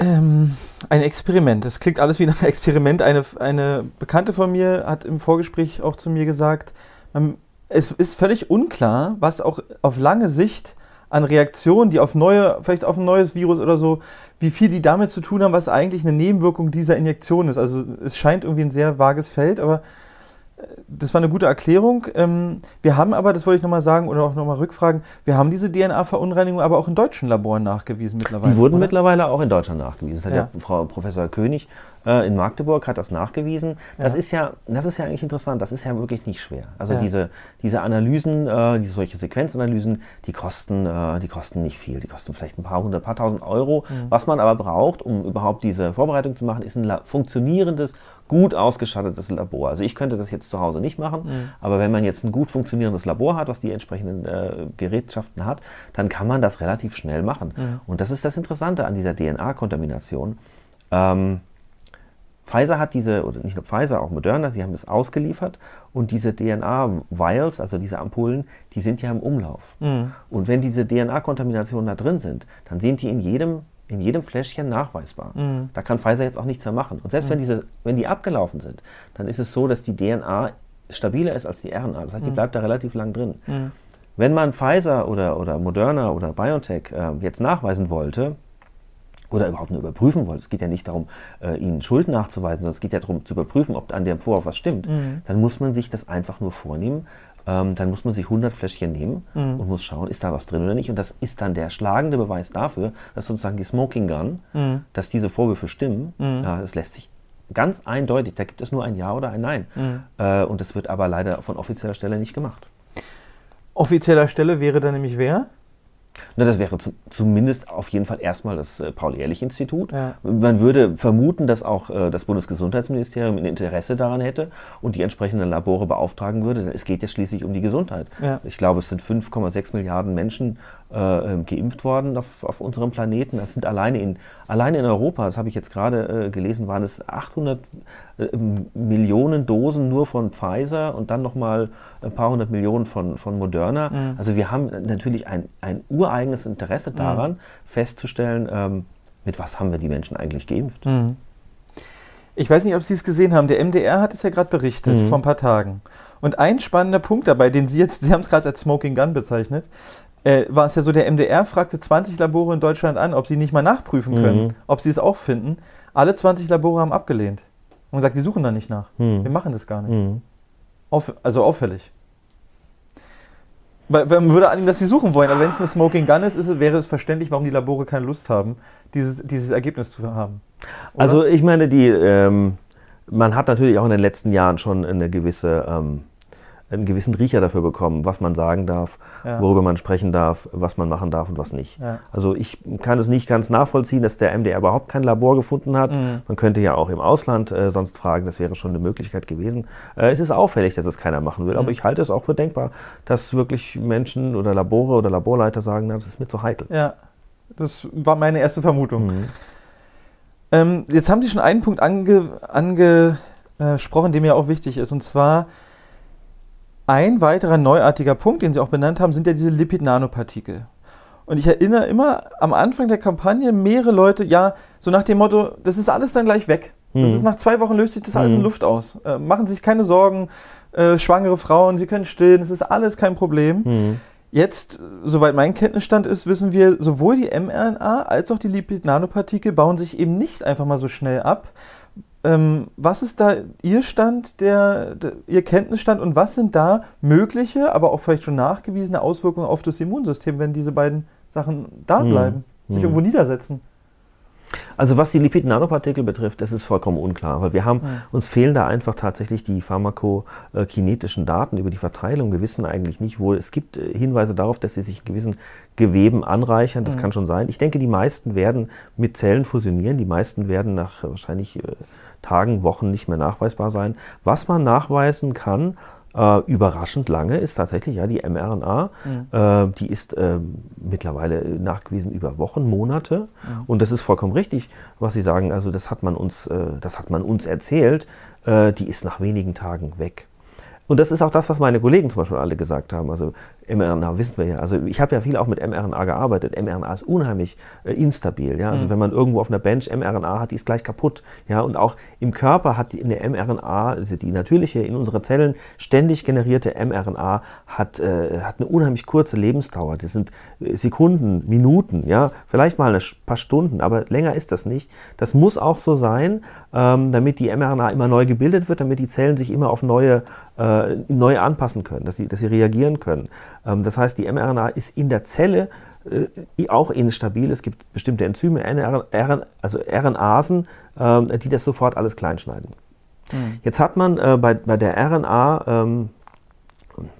Ähm, ein Experiment. Das klingt alles wie ein Experiment. Eine, eine Bekannte von mir hat im Vorgespräch auch zu mir gesagt, man, es ist völlig unklar, was auch auf lange Sicht an Reaktionen, die auf neue, vielleicht auf ein neues Virus oder so, wie viel die damit zu tun haben, was eigentlich eine Nebenwirkung dieser Injektion ist. Also es scheint irgendwie ein sehr vages Feld, aber das war eine gute Erklärung. Ähm, wir haben aber, das wollte ich nochmal sagen oder auch nochmal rückfragen, wir haben diese DNA-Verunreinigung aber auch in deutschen Laboren nachgewiesen mittlerweile. Die wurden oder? mittlerweile auch in Deutschland nachgewiesen. Das hat ja. ja Frau Professor König äh, in Magdeburg hat das nachgewiesen. Das, ja. Ist ja, das ist ja eigentlich interessant, das ist ja wirklich nicht schwer. Also ja. diese, diese Analysen, äh, diese solche Sequenzanalysen, die kosten, äh, die kosten nicht viel. Die kosten vielleicht ein paar hundert, paar tausend Euro. Mhm. Was man aber braucht, um überhaupt diese Vorbereitung zu machen, ist ein funktionierendes gut ausgestattetes Labor. Also ich könnte das jetzt zu Hause nicht machen, mhm. aber wenn man jetzt ein gut funktionierendes Labor hat, was die entsprechenden äh, Gerätschaften hat, dann kann man das relativ schnell machen. Mhm. Und das ist das Interessante an dieser DNA-Kontamination. Ähm, Pfizer hat diese, oder nicht nur Pfizer, auch Moderna, sie haben das ausgeliefert und diese DNA-Vials, also diese Ampullen, die sind ja im Umlauf. Mhm. Und wenn diese DNA-Kontaminationen da drin sind, dann sind die in jedem in jedem Fläschchen nachweisbar. Mhm. Da kann Pfizer jetzt auch nichts mehr machen. Und selbst mhm. wenn, diese, wenn die abgelaufen sind, dann ist es so, dass die DNA stabiler ist als die RNA. Das heißt, die mhm. bleibt da relativ lang drin. Mhm. Wenn man Pfizer oder, oder Moderna oder BioNTech äh, jetzt nachweisen wollte, oder überhaupt nur überprüfen wollte, es geht ja nicht darum, äh, ihnen Schuld nachzuweisen, sondern es geht ja darum zu überprüfen, ob an dem Vorwurf was stimmt, mhm. dann muss man sich das einfach nur vornehmen ähm, dann muss man sich 100 Fläschchen nehmen mhm. und muss schauen, ist da was drin oder nicht. Und das ist dann der schlagende Beweis dafür, dass sozusagen die Smoking Gun, mhm. dass diese Vorwürfe stimmen. Mhm. Äh, das lässt sich ganz eindeutig, da gibt es nur ein Ja oder ein Nein. Mhm. Äh, und das wird aber leider von offizieller Stelle nicht gemacht. Offizieller Stelle wäre dann nämlich wer? Na, das wäre zu, zumindest auf jeden Fall erstmal das äh, Paul-Ehrlich-Institut. Ja. Man würde vermuten, dass auch äh, das Bundesgesundheitsministerium ein Interesse daran hätte und die entsprechenden Labore beauftragen würde. Denn es geht ja schließlich um die Gesundheit. Ja. Ich glaube, es sind 5,6 Milliarden Menschen äh, ähm, geimpft worden auf, auf unserem Planeten. Das sind alleine in, alleine in Europa, das habe ich jetzt gerade äh, gelesen, waren es 800 äh, Millionen Dosen nur von Pfizer und dann nochmal ein paar hundert Millionen von, von Moderna. Mhm. Also wir haben natürlich ein, ein ureigenes Interesse daran, mhm. festzustellen, ähm, mit was haben wir die Menschen eigentlich geimpft. Mhm. Ich weiß nicht, ob Sie es gesehen haben. Der MDR hat es ja gerade berichtet, mhm. vor ein paar Tagen. Und ein spannender Punkt dabei, den Sie jetzt, Sie haben es gerade als Smoking Gun bezeichnet, äh, war es ja so, der MDR fragte 20 Labore in Deutschland an, ob sie nicht mal nachprüfen können, mhm. ob sie es auch finden. Alle 20 Labore haben abgelehnt und gesagt, wir suchen da nicht nach. Mhm. Wir machen das gar nicht. Mhm. Auf, also auffällig. Weil man würde annehmen, dass sie suchen wollen, aber wenn es eine Smoking Gun ist, ist, wäre es verständlich, warum die Labore keine Lust haben, dieses, dieses Ergebnis zu haben. Oder? Also ich meine, die, ähm, man hat natürlich auch in den letzten Jahren schon eine gewisse ähm, einen gewissen Riecher dafür bekommen, was man sagen darf, ja. worüber man sprechen darf, was man machen darf und was nicht. Ja. Also ich kann es nicht ganz nachvollziehen, dass der MDR überhaupt kein Labor gefunden hat. Mhm. Man könnte ja auch im Ausland äh, sonst fragen, das wäre schon eine Möglichkeit gewesen. Äh, es ist auffällig, dass es keiner machen will, mhm. aber ich halte es auch für denkbar, dass wirklich Menschen oder Labore oder Laborleiter sagen, na, das ist mir zu heikel. Ja, das war meine erste Vermutung. Mhm. Ähm, jetzt haben Sie schon einen Punkt angesprochen, ange, der mir auch wichtig ist, und zwar ein weiterer neuartiger Punkt, den Sie auch benannt haben, sind ja diese Lipid-Nanopartikel. Und ich erinnere immer am Anfang der Kampagne mehrere Leute, ja, so nach dem Motto, das ist alles dann gleich weg. Mhm. Das ist nach zwei Wochen löst sich das alles mhm. in Luft aus. Äh, machen Sie sich keine Sorgen, äh, schwangere Frauen, Sie können stillen, das ist alles kein Problem. Mhm. Jetzt, soweit mein Kenntnisstand ist, wissen wir, sowohl die mRNA als auch die Lipid-Nanopartikel bauen sich eben nicht einfach mal so schnell ab, was ist da Ihr Stand, der, der, Ihr Kenntnisstand und was sind da mögliche, aber auch vielleicht schon nachgewiesene Auswirkungen auf das Immunsystem, wenn diese beiden Sachen da hm. bleiben, hm. sich irgendwo niedersetzen? Also was die Lipid-Nanopartikel betrifft, das ist vollkommen unklar, weil wir haben, ja. uns fehlen da einfach tatsächlich die pharmakokinetischen Daten über die Verteilung. Wir wissen eigentlich nicht, wo es gibt äh, Hinweise darauf, dass sie sich in gewissen Geweben anreichern. Das ja. kann schon sein. Ich denke, die meisten werden mit Zellen fusionieren. Die meisten werden nach wahrscheinlich äh, Tagen, Wochen nicht mehr nachweisbar sein. Was man nachweisen kann, Äh, überraschend lange ist tatsächlich ja die mRNA. Mhm. Äh, die ist äh, mittlerweile nachgewiesen über Wochen, Monate. Mhm. Und das ist vollkommen richtig, was Sie sagen. Also das hat man uns, äh, das hat man uns erzählt. Äh, die ist nach wenigen Tagen weg. Und das ist auch das, was meine Kollegen zum Beispiel alle gesagt haben. Also mRNA wissen wir ja. Also ich habe ja viel auch mit mRNA gearbeitet. mRNA ist unheimlich äh, instabil. Ja? Also mhm. wenn man irgendwo auf einer Bench mRNA hat, die ist gleich kaputt. Ja? Und auch im Körper hat die, in der mRNA, also die natürliche, in unseren Zellen ständig generierte mRNA hat, äh, hat eine unheimlich kurze Lebensdauer. Das sind äh, Sekunden, Minuten, ja, vielleicht mal ein paar Stunden, aber länger ist das nicht. Das muss auch so sein, ähm, damit die mRNA immer neu gebildet wird, damit die Zellen sich immer auf neue äh, neu anpassen können, dass sie, dass sie reagieren können. Ähm, das heißt, die mRNA ist in der Zelle äh, auch instabil. Es gibt bestimmte Enzyme, also RNasen, äh, die das sofort alles kleinschneiden. Mhm. Jetzt hat man äh, bei, bei der RNA ähm,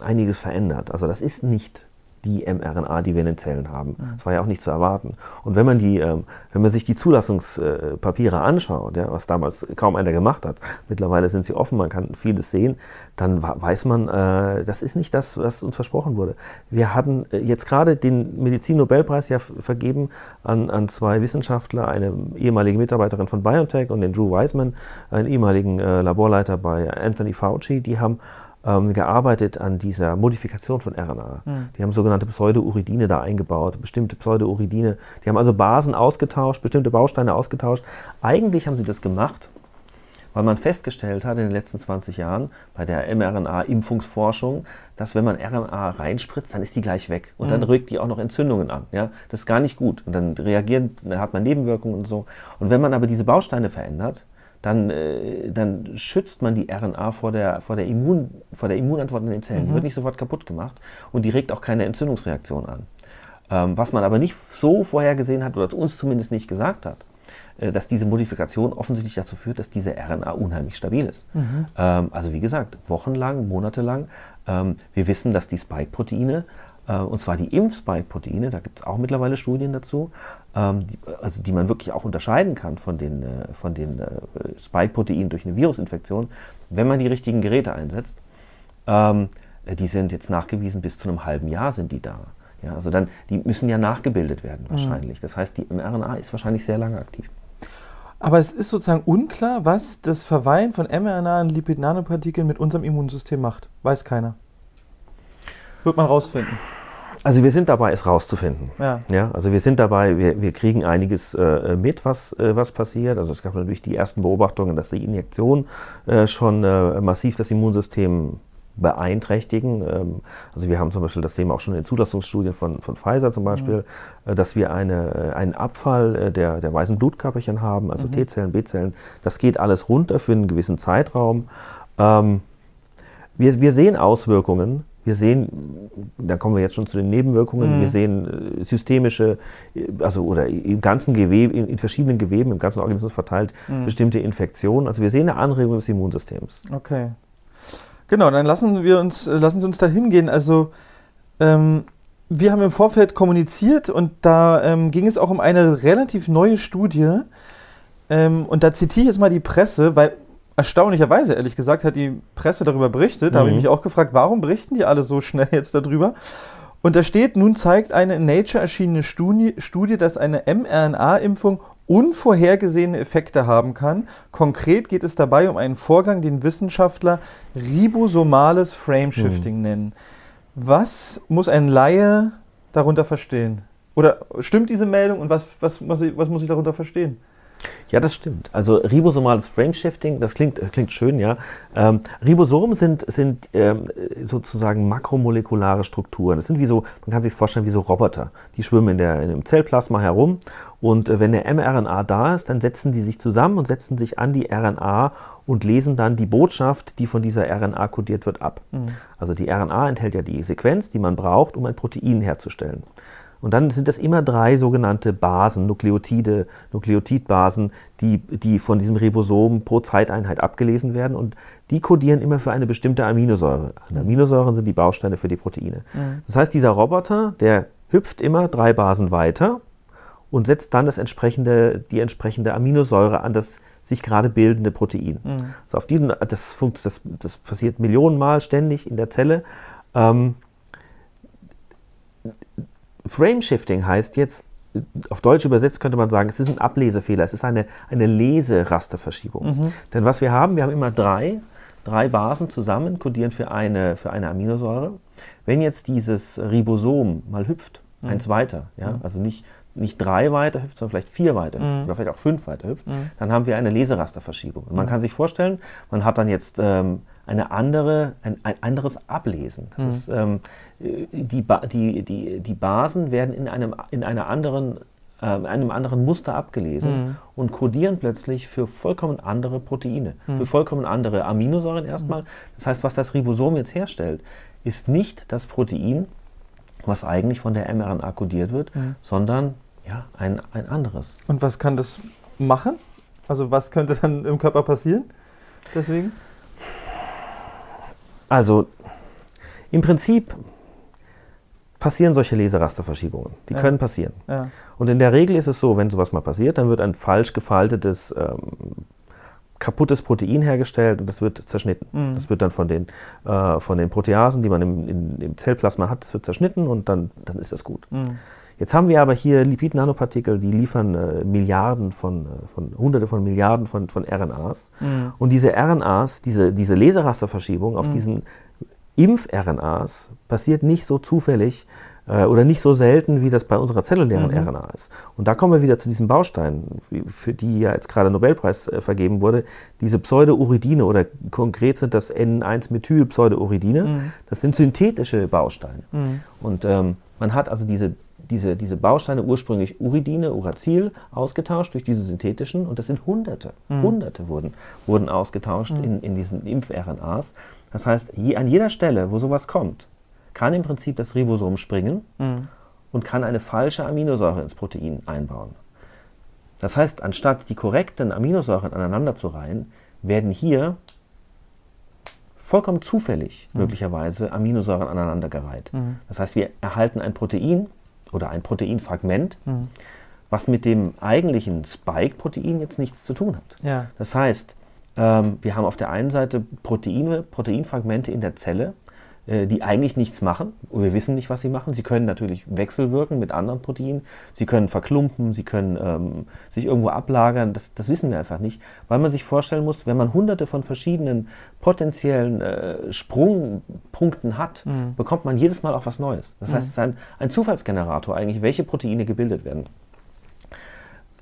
einiges verändert. Also das ist nicht die mRNA, die wir in den Zellen haben. Mhm. Das war ja auch nicht zu erwarten. Und wenn man, die, ähm, wenn man sich die Zulassungspapiere anschaut, ja, was damals kaum einer gemacht hat, mittlerweile sind sie offen, man kann vieles sehen, dann weiß man, äh, das ist nicht das, was uns versprochen wurde. Wir hatten äh, jetzt gerade den Medizin-Nobelpreis ja vergeben an, an zwei Wissenschaftler, eine ehemalige Mitarbeiterin von BioNTech und den Drew Weissman, einen ehemaligen äh, Laborleiter bei Anthony Fauci. Die haben ähm, gearbeitet an dieser Modifikation von RNA. Mhm. Die haben sogenannte Pseudouridine da eingebaut, bestimmte Pseudouridine. Die haben also Basen ausgetauscht, bestimmte Bausteine ausgetauscht. Eigentlich haben sie das gemacht, weil man festgestellt hat in den letzten 20 Jahren bei der mRNA-Impfungsforschung, dass wenn man RNA reinspritzt, dann ist die gleich weg. Und mhm. dann regt die auch noch Entzündungen an. Ja? Das ist gar nicht gut. Und dann reagieren, dann hat man Nebenwirkungen und so. Und wenn man aber diese Bausteine verändert, dann, äh, dann schützt man die RNA vor der, vor der, Immun, vor der Immunantwort in den Zellen. Mhm. Die wird nicht sofort kaputt gemacht und die regt auch keine Entzündungsreaktion an. Ähm, was man aber nicht so vorhergesehen hat, oder uns zumindest nicht gesagt hat, äh, dass diese Modifikation offensichtlich dazu führt, dass diese RNA unheimlich stabil ist. Mhm. Ähm, also wie gesagt, wochenlang, monatelang. Ähm, wir wissen, dass die Spike-Proteine äh, und zwar die Impfspike-Proteine, da gibt es auch mittlerweile Studien dazu, ähm, die, also die man wirklich auch unterscheiden kann von den, äh, von den äh, Spike-Proteinen durch eine Virusinfektion, wenn man die richtigen Geräte einsetzt. Ähm, die sind jetzt nachgewiesen, bis zu einem halben Jahr sind die da. Ja, also dann, die müssen ja nachgebildet werden mhm. wahrscheinlich. Mhm. Das heißt, die mRNA ist wahrscheinlich sehr lange aktiv. Aber es ist sozusagen unklar, was das Verweilen von mRNA in Lipid-Nanopartikeln mit unserem Immunsystem macht. Weiß keiner. Wird man rausfinden. Also wir sind dabei, es rauszufinden. Ja. ja also wir sind dabei, wir, wir kriegen einiges äh, mit, was, äh, was passiert. Also es gab natürlich die ersten Beobachtungen, dass die Injektion äh, schon äh, massiv das Immunsystem beeinträchtigen. Ähm, also wir haben zum Beispiel das Thema auch schon in den Zulassungsstudien von, von Pfizer zum Beispiel, mhm. dass wir eine, einen Abfall der, der weißen Blutkörperchen haben, also mhm. T-Zellen, B-Zellen. Das geht alles runter für einen gewissen Zeitraum. Ähm, wir, wir sehen Auswirkungen wir sehen, da kommen wir jetzt schon zu den Nebenwirkungen, mhm. wir sehen äh, systemische, äh, also oder im ganzen Gewebe, in, in verschiedenen Geweben, im ganzen Organismus verteilt, mhm. bestimmte Infektionen. Also wir sehen eine Anregung des Immunsystems. Okay. Genau, dann lassen wir uns, äh, lassen Sie uns da hingehen. Also ähm, wir haben im Vorfeld kommuniziert und da ähm, ging es auch um eine relativ neue Studie. Ähm, und da zitiere ich jetzt mal die Presse, weil erstaunlicherweise, ehrlich gesagt, hat die Presse darüber berichtet. Da mhm. habe ich mich auch gefragt, warum berichten die alle so schnell jetzt darüber? Und da steht, nun zeigt eine in Nature erschienene Studie, Studie dass eine mRNA-Impfung unvorhergesehene Effekte haben kann. Konkret geht es dabei um einen Vorgang, den Wissenschaftler ribosomales Frameshifting mhm. nennen. Was muss ein Laie darunter verstehen? Oder stimmt diese Meldung und was, was, was, was muss ich darunter verstehen? Ja, das stimmt. Also ribosomales Frameshifting, das klingt, klingt schön, ja. Ähm, Ribosomen sind, sind ähm, sozusagen makromolekulare Strukturen. Das sind wie so, man kann sich vorstellen, wie so Roboter. Die schwimmen in, der, in dem Zellplasma herum und äh, wenn der mRNA da ist, dann setzen die sich zusammen und setzen sich an die RNA und lesen dann die Botschaft, die von dieser RNA kodiert wird, ab. Mhm. Also die RNA enthält ja die Sequenz, die man braucht, um ein Protein herzustellen. Und dann sind das immer drei sogenannte Basen, Nukleotide, Nukleotidbasen, die, die von diesem Ribosom pro Zeiteinheit abgelesen werden und die kodieren immer für eine bestimmte Aminosäure. Und Aminosäuren sind die Bausteine für die Proteine. Mhm. Das heißt, dieser Roboter, der hüpft immer drei Basen weiter und setzt dann das entsprechende, die entsprechende Aminosäure an das sich gerade bildende Protein. Mhm. Also auf diesen, das, das, das passiert Millionenmal ständig in der Zelle. Ähm, Frameshifting heißt jetzt, auf Deutsch übersetzt könnte man sagen, es ist ein Ablesefehler, es ist eine, eine Leserasterverschiebung. Mhm. Denn was wir haben, wir haben immer drei, drei Basen zusammen, kodieren für eine, für eine Aminosäure. Wenn jetzt dieses Ribosom mal hüpft, Mhm. eins weiter, ja, also nicht, nicht drei weiter hüpft, sondern vielleicht vier weiter hüpft Mhm. oder vielleicht auch fünf weiter hüpft, Mhm. dann haben wir eine Leserasterverschiebung. Und man Mhm. kann sich vorstellen, man hat dann jetzt ähm, eine andere, ein, ein anderes Ablesen. Mhm. ist, ähm, äh, die, Ba- die, die, die Basen werden in einem, in einer anderen, äh, einem anderen Muster abgelesen Mhm. und kodieren plötzlich für vollkommen andere Proteine, Mhm. für vollkommen andere Aminosäuren erstmal. Das heißt, was das Ribosom jetzt herstellt, ist nicht das Protein, was eigentlich von der mRNA kodiert wird, Mhm. sondern ja, ein, ein anderes. Und was kann das machen? Also was könnte dann im Körper passieren? Deswegen? Also im Prinzip passieren solche Leserasterverschiebungen. Die Ja. können passieren. Ja. Und in der Regel ist es so, wenn sowas mal passiert, dann wird ein falsch gefaltetes, ähm, kaputtes Protein hergestellt und das wird zerschnitten. Mhm. Das wird dann von den, äh, von den Proteasen, die man im, in, im Zellplasma hat, das wird zerschnitten und dann, dann ist das gut. Mhm. Jetzt haben wir aber hier Lipid-Nanopartikel, die liefern äh, Milliarden von, äh, von, hunderte von Milliarden von, von RNAs. Mhm. Und diese RNAs, diese, diese Leserasterverschiebung auf Mhm. diesen Impf-RNAs passiert nicht so zufällig äh, oder nicht so selten, wie das bei unserer zellulären Mhm. RNA ist. Und da kommen wir wieder zu diesen Bausteinen, für die ja jetzt gerade Nobelpreis äh, vergeben wurde. Diese Pseudouridine oder konkret sind das N1-Methylpseudouridine. Mhm. Das sind synthetische Bausteine. Mhm. Und ähm, man hat also diese, diese, diese Bausteine ursprünglich Uridine, Uracil, ausgetauscht durch diese synthetischen und das sind Hunderte. Mhm. Hunderte wurden, wurden ausgetauscht Mhm. in, in diesen Impf-RNAs. Das heißt, je, an jeder Stelle, wo sowas kommt, kann im Prinzip das Ribosom springen Mhm. und kann eine falsche Aminosäure ins Protein einbauen. Das heißt, anstatt die korrekten Aminosäuren aneinander zu reihen, werden hier vollkommen zufällig Mhm. möglicherweise Aminosäuren aneinandergereiht. Mhm. Das heißt, wir erhalten ein Protein oder ein Proteinfragment, Mhm. was mit dem eigentlichen Spike-Protein jetzt nichts zu tun hat. Ja. Das heißt, ähm, wir haben auf der einen Seite Proteine, Proteinfragmente in der Zelle, die eigentlich nichts machen. Und wir wissen nicht, was sie machen. Sie können natürlich wechselwirken mit anderen Proteinen. Sie können verklumpen, sie können ähm, sich irgendwo ablagern. Das, das wissen wir einfach nicht, weil man sich vorstellen muss, wenn man hunderte von verschiedenen potenziellen äh, Sprungpunkten hat, Mhm. bekommt man jedes Mal auch was Neues. Das Mhm. heißt, es ist ein, ein Zufallsgenerator eigentlich, welche Proteine gebildet werden.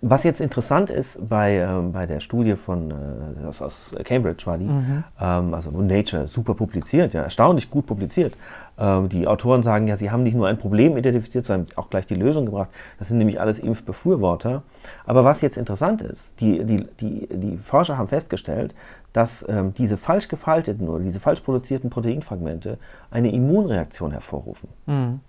Was jetzt interessant ist bei, ähm, bei der Studie von, äh, aus, aus Cambridge war die, Mhm. ähm, also Nature, super publiziert, ja, erstaunlich gut publiziert. Ähm, die Autoren sagen ja, sie haben nicht nur ein Problem identifiziert, sondern auch gleich die Lösung gebracht. Das sind nämlich alles Impfbefürworter. Aber was jetzt interessant ist, die, die, die, die Forscher haben festgestellt, dass ähm, diese falsch gefalteten oder diese falsch produzierten Proteinfragmente eine Immunreaktion hervorrufen. Mhm.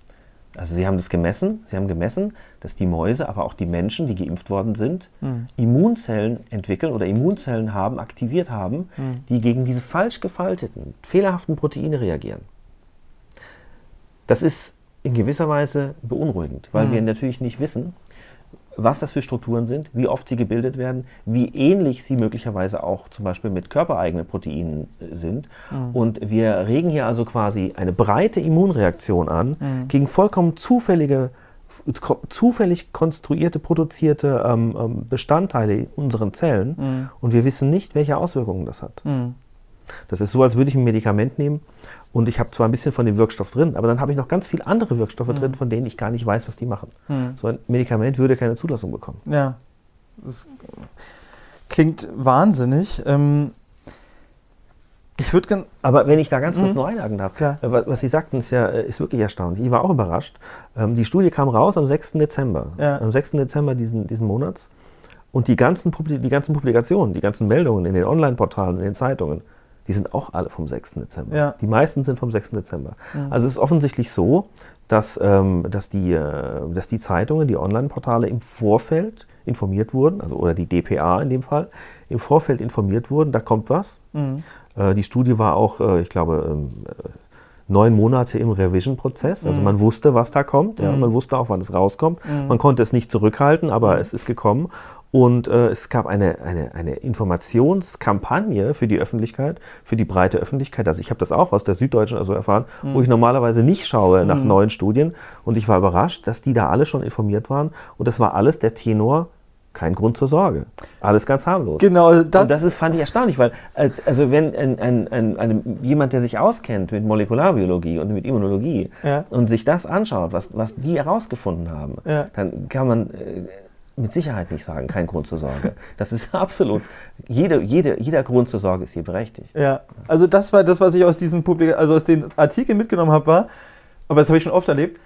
Also sie haben das gemessen, sie haben gemessen, dass die Mäuse, aber auch die Menschen, die geimpft worden sind, Mhm. Immunzellen entwickeln oder Immunzellen haben, aktiviert haben, Mhm. die gegen diese falsch gefalteten, fehlerhaften Proteine reagieren. Das ist in gewisser Weise beunruhigend, weil Mhm. wir natürlich nicht wissen, was das für Strukturen sind, wie oft sie gebildet werden, wie ähnlich sie möglicherweise auch zum Beispiel mit körpereigenen Proteinen äh, sind. Mhm. Und wir regen hier also quasi eine breite Immunreaktion an Mhm. gegen vollkommen zufällige, zufällig konstruierte, produzierte ähm, ähm, Bestandteile in unseren Zellen. Mhm. Und wir wissen nicht, welche Auswirkungen das hat. Mhm. Das ist so, als würde ich ein Medikament nehmen und ich habe zwar ein bisschen von dem Wirkstoff drin, aber dann habe ich noch ganz viele andere Wirkstoffe Mhm. drin, von denen ich gar nicht weiß, was die machen. Mhm. So ein Medikament würde keine Zulassung bekommen. Ja. Das klingt wahnsinnig. Ähm, ich würde gerne. Aber wenn ich da ganz kurz Mhm. noch einhaken darf, Klar. äh, was, Sie sagten, ist ja äh, ist wirklich erstaunlich. Ich war auch überrascht. Ähm, die Studie kam raus am 6. Dezember. Ja. Am 6. Dezember diesen, diesen Monats. Und die ganzen, die ganzen Publikationen, die ganzen Meldungen in den Online-Portalen, in den Zeitungen, die sind auch alle vom 6. Dezember. Ja. Die meisten sind vom 6. Dezember. Mhm. Also es ist offensichtlich so, dass, ähm, dass, die, äh, dass die Zeitungen, die Online-Portale im Vorfeld informiert wurden, also oder die DPA in dem Fall, im Vorfeld informiert wurden, da kommt was. Mhm. Äh, die Studie war auch, äh, ich glaube, ähm, äh, neun Monate im Revision-Prozess. Also Mhm. man wusste, was da kommt. Ja, Mhm. man wusste auch, wann es rauskommt. Mhm. Man konnte es nicht zurückhalten, aber es ist gekommen. Und äh, es gab eine, eine, eine Informationskampagne für die Öffentlichkeit, für die breite Öffentlichkeit. Also ich habe das auch aus der Süddeutschen also erfahren, mhm. wo ich normalerweise nicht schaue nach mhm. neuen Studien. Und ich war überrascht, dass die da alle schon informiert waren. Und das war alles der Tenor, kein Grund zur Sorge. Alles ganz harmlos. Genau, das, und das ist, fand ich erstaunlich, weil äh, also wenn ein, ein, ein, ein, jemand, der sich auskennt mit Molekularbiologie und mit Immunologie ja. und sich das anschaut, was, was die herausgefunden haben, ja. dann kann man äh, mit Sicherheit nicht sagen, kein Grund zur Sorge. Das ist absolut, jede, jede, jeder Grund zur Sorge ist hier berechtigt. Ja, also das war das, was ich aus diesem Publik also aus den Artikeln mitgenommen habe, war, aber das habe ich schon oft erlebt,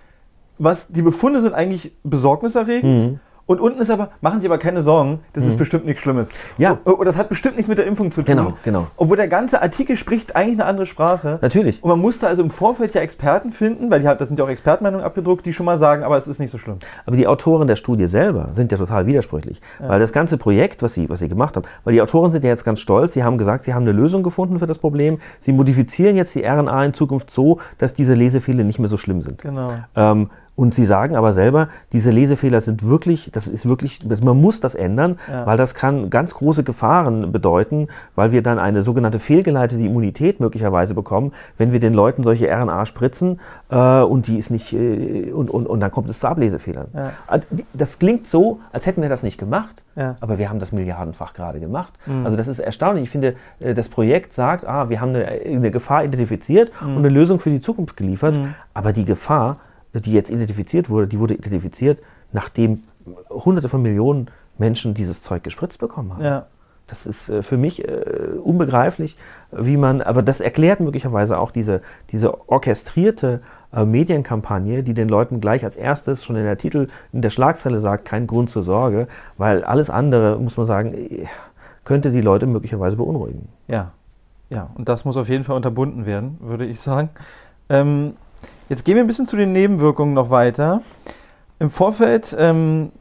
was die Befunde sind eigentlich besorgniserregend. Mhm und unten ist aber, machen Sie aber keine Sorgen, das mhm. ist bestimmt nichts Schlimmes. Ja. Oder das hat bestimmt nichts mit der Impfung zu tun. Genau, genau. Obwohl der ganze Artikel spricht eigentlich eine andere Sprache. Natürlich. Und man musste also im Vorfeld ja Experten finden, weil die, das sind ja auch Expertenmeinungen abgedruckt, die schon mal sagen, aber es ist nicht so schlimm. Aber die Autoren der Studie selber sind ja total widersprüchlich. Ja. Weil das ganze Projekt, was sie, was sie gemacht haben, weil die Autoren sind ja jetzt ganz stolz, sie haben gesagt, sie haben eine Lösung gefunden für das Problem. Sie modifizieren jetzt die RNA in Zukunft so, dass diese Lesefehler nicht mehr so schlimm sind. Genau. Ähm, und sie sagen aber selber, diese Lesefehler sind wirklich, das ist wirklich, man muss das ändern, ja. weil das kann ganz große Gefahren bedeuten, weil wir dann eine sogenannte fehlgeleitete Immunität möglicherweise bekommen, wenn wir den Leuten solche RNA spritzen äh, und die ist nicht, äh, und, und, und dann kommt es zu Ablesefehlern. Ja. Also, das klingt so, als hätten wir das nicht gemacht, ja. aber wir haben das milliardenfach gerade gemacht. Mhm. Also das ist erstaunlich. Ich finde, äh, das Projekt sagt, ah, wir haben eine, eine Gefahr identifiziert mhm. und eine Lösung für die Zukunft geliefert, mhm. aber die Gefahr, die jetzt identifiziert wurde, die wurde identifiziert, nachdem Hunderte von Millionen Menschen dieses Zeug gespritzt bekommen haben. Ja. Das ist äh, für mich äh, unbegreiflich, wie man, aber das erklärt möglicherweise auch diese, diese orchestrierte äh, Medienkampagne, die den Leuten gleich als erstes schon in der Titel, in der Schlagzeile sagt, kein Grund zur Sorge, weil alles andere, muss man sagen, äh, könnte die Leute möglicherweise beunruhigen. Ja, ja, und das muss auf jeden Fall unterbunden werden, würde ich sagen. Ähm, Jetzt gehen wir ein bisschen zu den Nebenwirkungen noch weiter. Im Vorfeld ähm,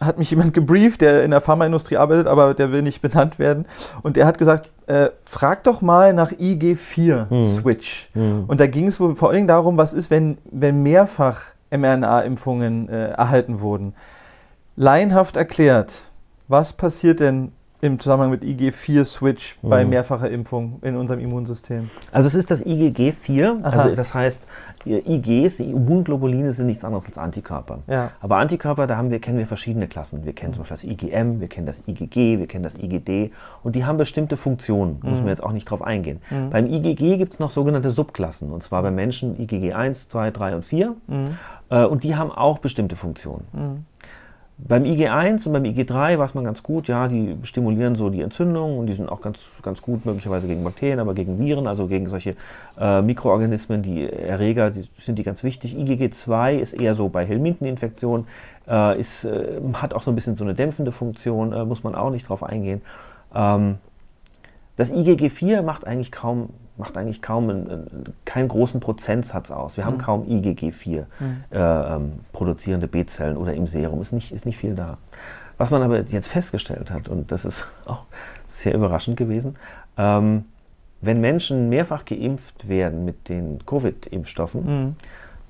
hat mich jemand gebrieft, der in der Pharmaindustrie arbeitet, aber der will nicht benannt werden. Und der hat gesagt, äh, frag doch mal nach IG4-Switch. Hm. Hm. Und da ging es vor allen Dingen darum, was ist, wenn, wenn mehrfach mRNA-Impfungen äh, erhalten wurden. Laienhaft erklärt, was passiert denn im Zusammenhang mit IgG4-Switch mhm. bei mehrfacher Impfung in unserem Immunsystem? Also es ist das IgG4, also das heißt, IGs, die Immunglobuline sind nichts anderes als Antikörper. Ja. Aber Antikörper, da haben wir, kennen wir verschiedene Klassen. Wir kennen zum Beispiel das IgM, wir kennen das IgG, wir kennen das IgD und die haben bestimmte Funktionen, mhm. muss man jetzt auch nicht drauf eingehen. Mhm. Beim IgG gibt es noch sogenannte Subklassen und zwar bei Menschen IgG 1, 2, 3 und 4 mhm. äh, und die haben auch bestimmte Funktionen. Beim IG1 und beim IG3 war es mal ganz gut, ja, die stimulieren so die Entzündung und die sind auch ganz, ganz gut möglicherweise gegen Bakterien, aber gegen Viren, also gegen solche äh, Mikroorganismen, die Erreger, die sind die ganz wichtig. IgG2 ist eher so bei Helmintheninfektionen, äh, ist, äh, hat auch so ein bisschen so eine dämpfende Funktion, äh, muss man auch nicht drauf eingehen. Ähm, das IgG4 macht eigentlich kaum macht eigentlich kaum einen, keinen großen Prozentsatz aus. Wir mhm. haben kaum IgG4 mhm. äh, ähm, produzierende B-Zellen oder im Serum, ist nicht, ist nicht viel da. Was man aber jetzt festgestellt hat, und das ist auch sehr überraschend gewesen, ähm, wenn Menschen mehrfach geimpft werden mit den Covid-Impfstoffen, mhm.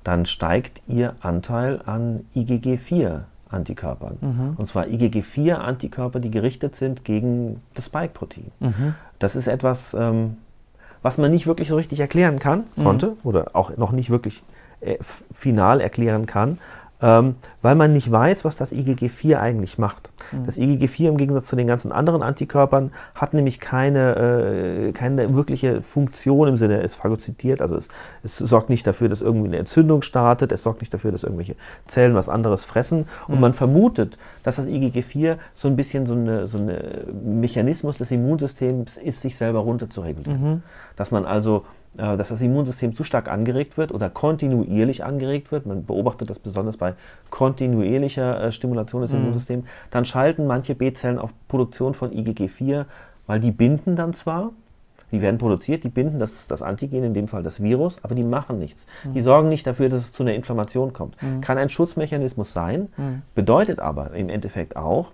dann steigt ihr Anteil an IgG4-Antikörpern. Mhm. Und zwar IgG4-Antikörper, die gerichtet sind gegen das Spike-Protein. Mhm. Das ist etwas, ähm, was man nicht wirklich so richtig erklären kann, mhm. konnte, oder auch noch nicht wirklich äh, final erklären kann, ähm, weil man nicht weiß, was das IgG4 eigentlich macht. Mhm. Das IgG4 im Gegensatz zu den ganzen anderen Antikörpern hat nämlich keine, äh, keine wirkliche Funktion im Sinne, es phagozytiert, also es, es, sorgt nicht dafür, dass irgendwie eine Entzündung startet, es sorgt nicht dafür, dass irgendwelche Zellen was anderes fressen und mhm. man vermutet, dass das IgG4 so ein bisschen so ein so eine Mechanismus des Immunsystems ist, sich selber runter zu regulieren. Mhm. Dass man also dass das Immunsystem zu stark angeregt wird oder kontinuierlich angeregt wird. Man beobachtet das besonders bei kontinuierlicher äh, Stimulation des mhm. Immunsystems. Dann schalten manche B-Zellen auf Produktion von IgG4, weil die binden dann zwar, die werden produziert, die binden das, das Antigen, in dem Fall das Virus, aber die machen nichts. Mhm. Die sorgen nicht dafür, dass es zu einer Inflammation kommt. Mhm. Kann ein Schutzmechanismus sein, mhm. bedeutet aber im Endeffekt auch,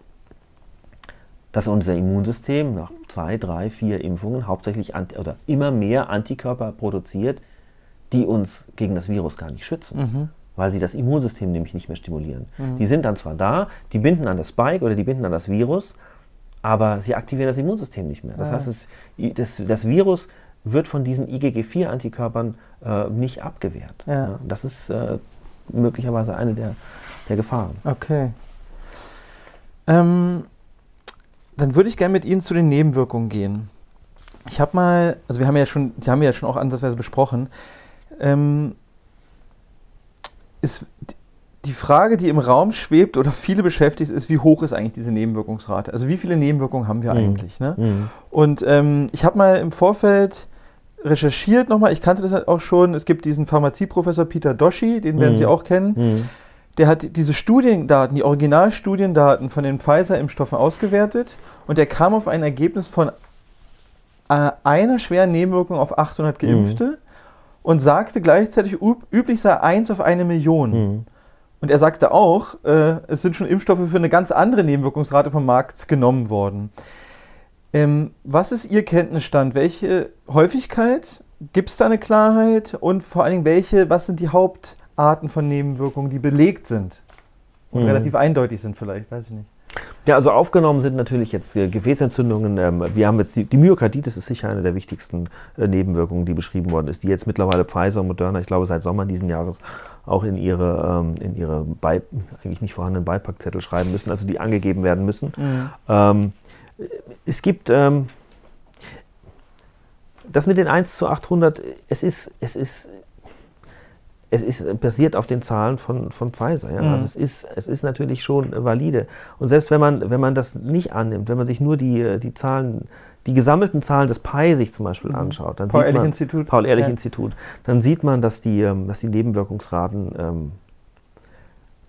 dass unser Immunsystem nach zwei, drei, vier Impfungen hauptsächlich oder immer mehr Antikörper produziert, die uns gegen das Virus gar nicht schützen. Mhm. weil sie das Immunsystem nämlich nicht mehr stimulieren. Die sind dann zwar da, die binden an das Spike oder die binden an das Virus, aber sie aktivieren das Immunsystem nicht mehr. Das Ah. heißt, es, das, das Virus wird von diesen IgG4-Antikörpern äh, nicht abgewehrt. Ja. Das ist äh, möglicherweise eine der, der Gefahren. Okay. Ähm, dann würde ich gerne mit Ihnen zu den Nebenwirkungen gehen. Ich habe mal, also wir haben ja schon, die haben wir ja schon auch ansatzweise besprochen. Ähm, ist die Frage, die im Raum schwebt oder viele beschäftigt, ist, wie hoch ist eigentlich diese Nebenwirkungsrate? Also wie viele Nebenwirkungen haben wir Mhm. eigentlich? Ne? Und ähm, ich habe mal im Vorfeld recherchiert nochmal, ich kannte das halt auch schon, es gibt diesen Pharmazieprofessor Peter Doshi, den werden Mhm. Sie auch kennen. Mhm. Der hat diese Studiendaten, die Originalstudiendaten von den Pfizer-Impfstoffen ausgewertet und der kam auf ein Ergebnis von äh, einer schweren Nebenwirkung auf 800 Geimpfte und sagte gleichzeitig, üb üblich sei 1 auf eine Million. Mhm. Und er sagte auch, äh, es sind schon Impfstoffe für eine ganz andere Nebenwirkungsrate vom Markt genommen worden. Ähm, was ist Ihr Kenntnisstand? Welche Häufigkeit? Gibt es da eine Klarheit? Und vor allen Dingen, welche, was sind die Hauptarten von Nebenwirkungen, die belegt sind? Und Mhm. relativ eindeutig sind vielleicht, weiß ich nicht. Ja, also aufgenommen sind natürlich jetzt äh, Gefäßentzündungen. Ähm, wir haben jetzt die, die Myokarditis ist sicher eine der wichtigsten äh, Nebenwirkungen, die beschrieben worden ist, die jetzt mittlerweile Pfizer und Moderna, ich glaube seit Sommer diesen Jahres auch in ihre, ähm, in ihre Bei, eigentlich nicht vorhandenen Beipackzettel schreiben müssen, also die angegeben werden müssen. Ähm, es gibt das mit den 1 zu 800, es ist, es ist, es ist basiert auf den Zahlen von, von Pfizer. Ja? Mhm. Also es ist, es ist natürlich schon valide. Und selbst wenn man, wenn man das nicht annimmt, wenn man sich nur die, die Zahlen, die gesammelten Zahlen des PI sich zum Beispiel anschaut, dann sieht man, Paul-Ehrlich-Institut. Paul-Ehrlich-Institut, dann sieht man, dass die, ähm, dass die Nebenwirkungsraten, ähm,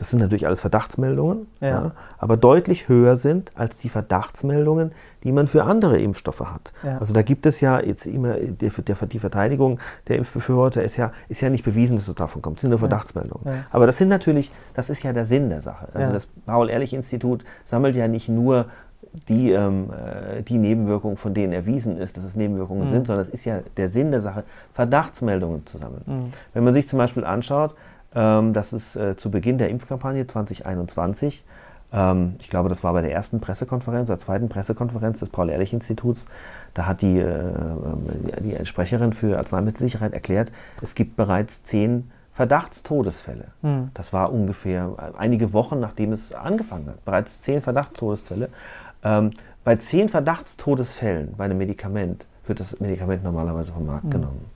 das sind natürlich alles Verdachtsmeldungen, Ja. ja, aber deutlich höher sind als die Verdachtsmeldungen, die man für andere Impfstoffe hat. Ja. Also da gibt es ja jetzt immer, die, die Verteidigung der Impfbefürworter ist ja, ist ja nicht bewiesen, dass es davon kommt. Es sind nur Verdachtsmeldungen. Aber das sind natürlich, das ist ja der Sinn der Sache. Also das Paul-Ehrlich-Institut sammelt ja nicht nur die, ähm, äh, die Nebenwirkungen, von denen erwiesen ist, dass es Nebenwirkungen Mhm. sind, sondern es ist ja der Sinn der Sache, Verdachtsmeldungen zu sammeln. Mhm. Wenn man sich zum Beispiel anschaut, ähm, dass es äh, zu Beginn der Impfkampagne 2021, ähm, ich glaube, das war bei der ersten Pressekonferenz oder zweiten Pressekonferenz des Paul-Ehrlich-Instituts, da hat die, äh, die, die Sprecherin für Arzneimittelsicherheit erklärt, es gibt bereits zehn Verdachtstodesfälle. Mhm. Das war ungefähr einige Wochen, nachdem es angefangen hat. Bereits zehn Verdachtstodesfälle. Ähm, bei zehn Verdachtstodesfällen bei einem Medikament wird das Medikament normalerweise vom Markt genommen.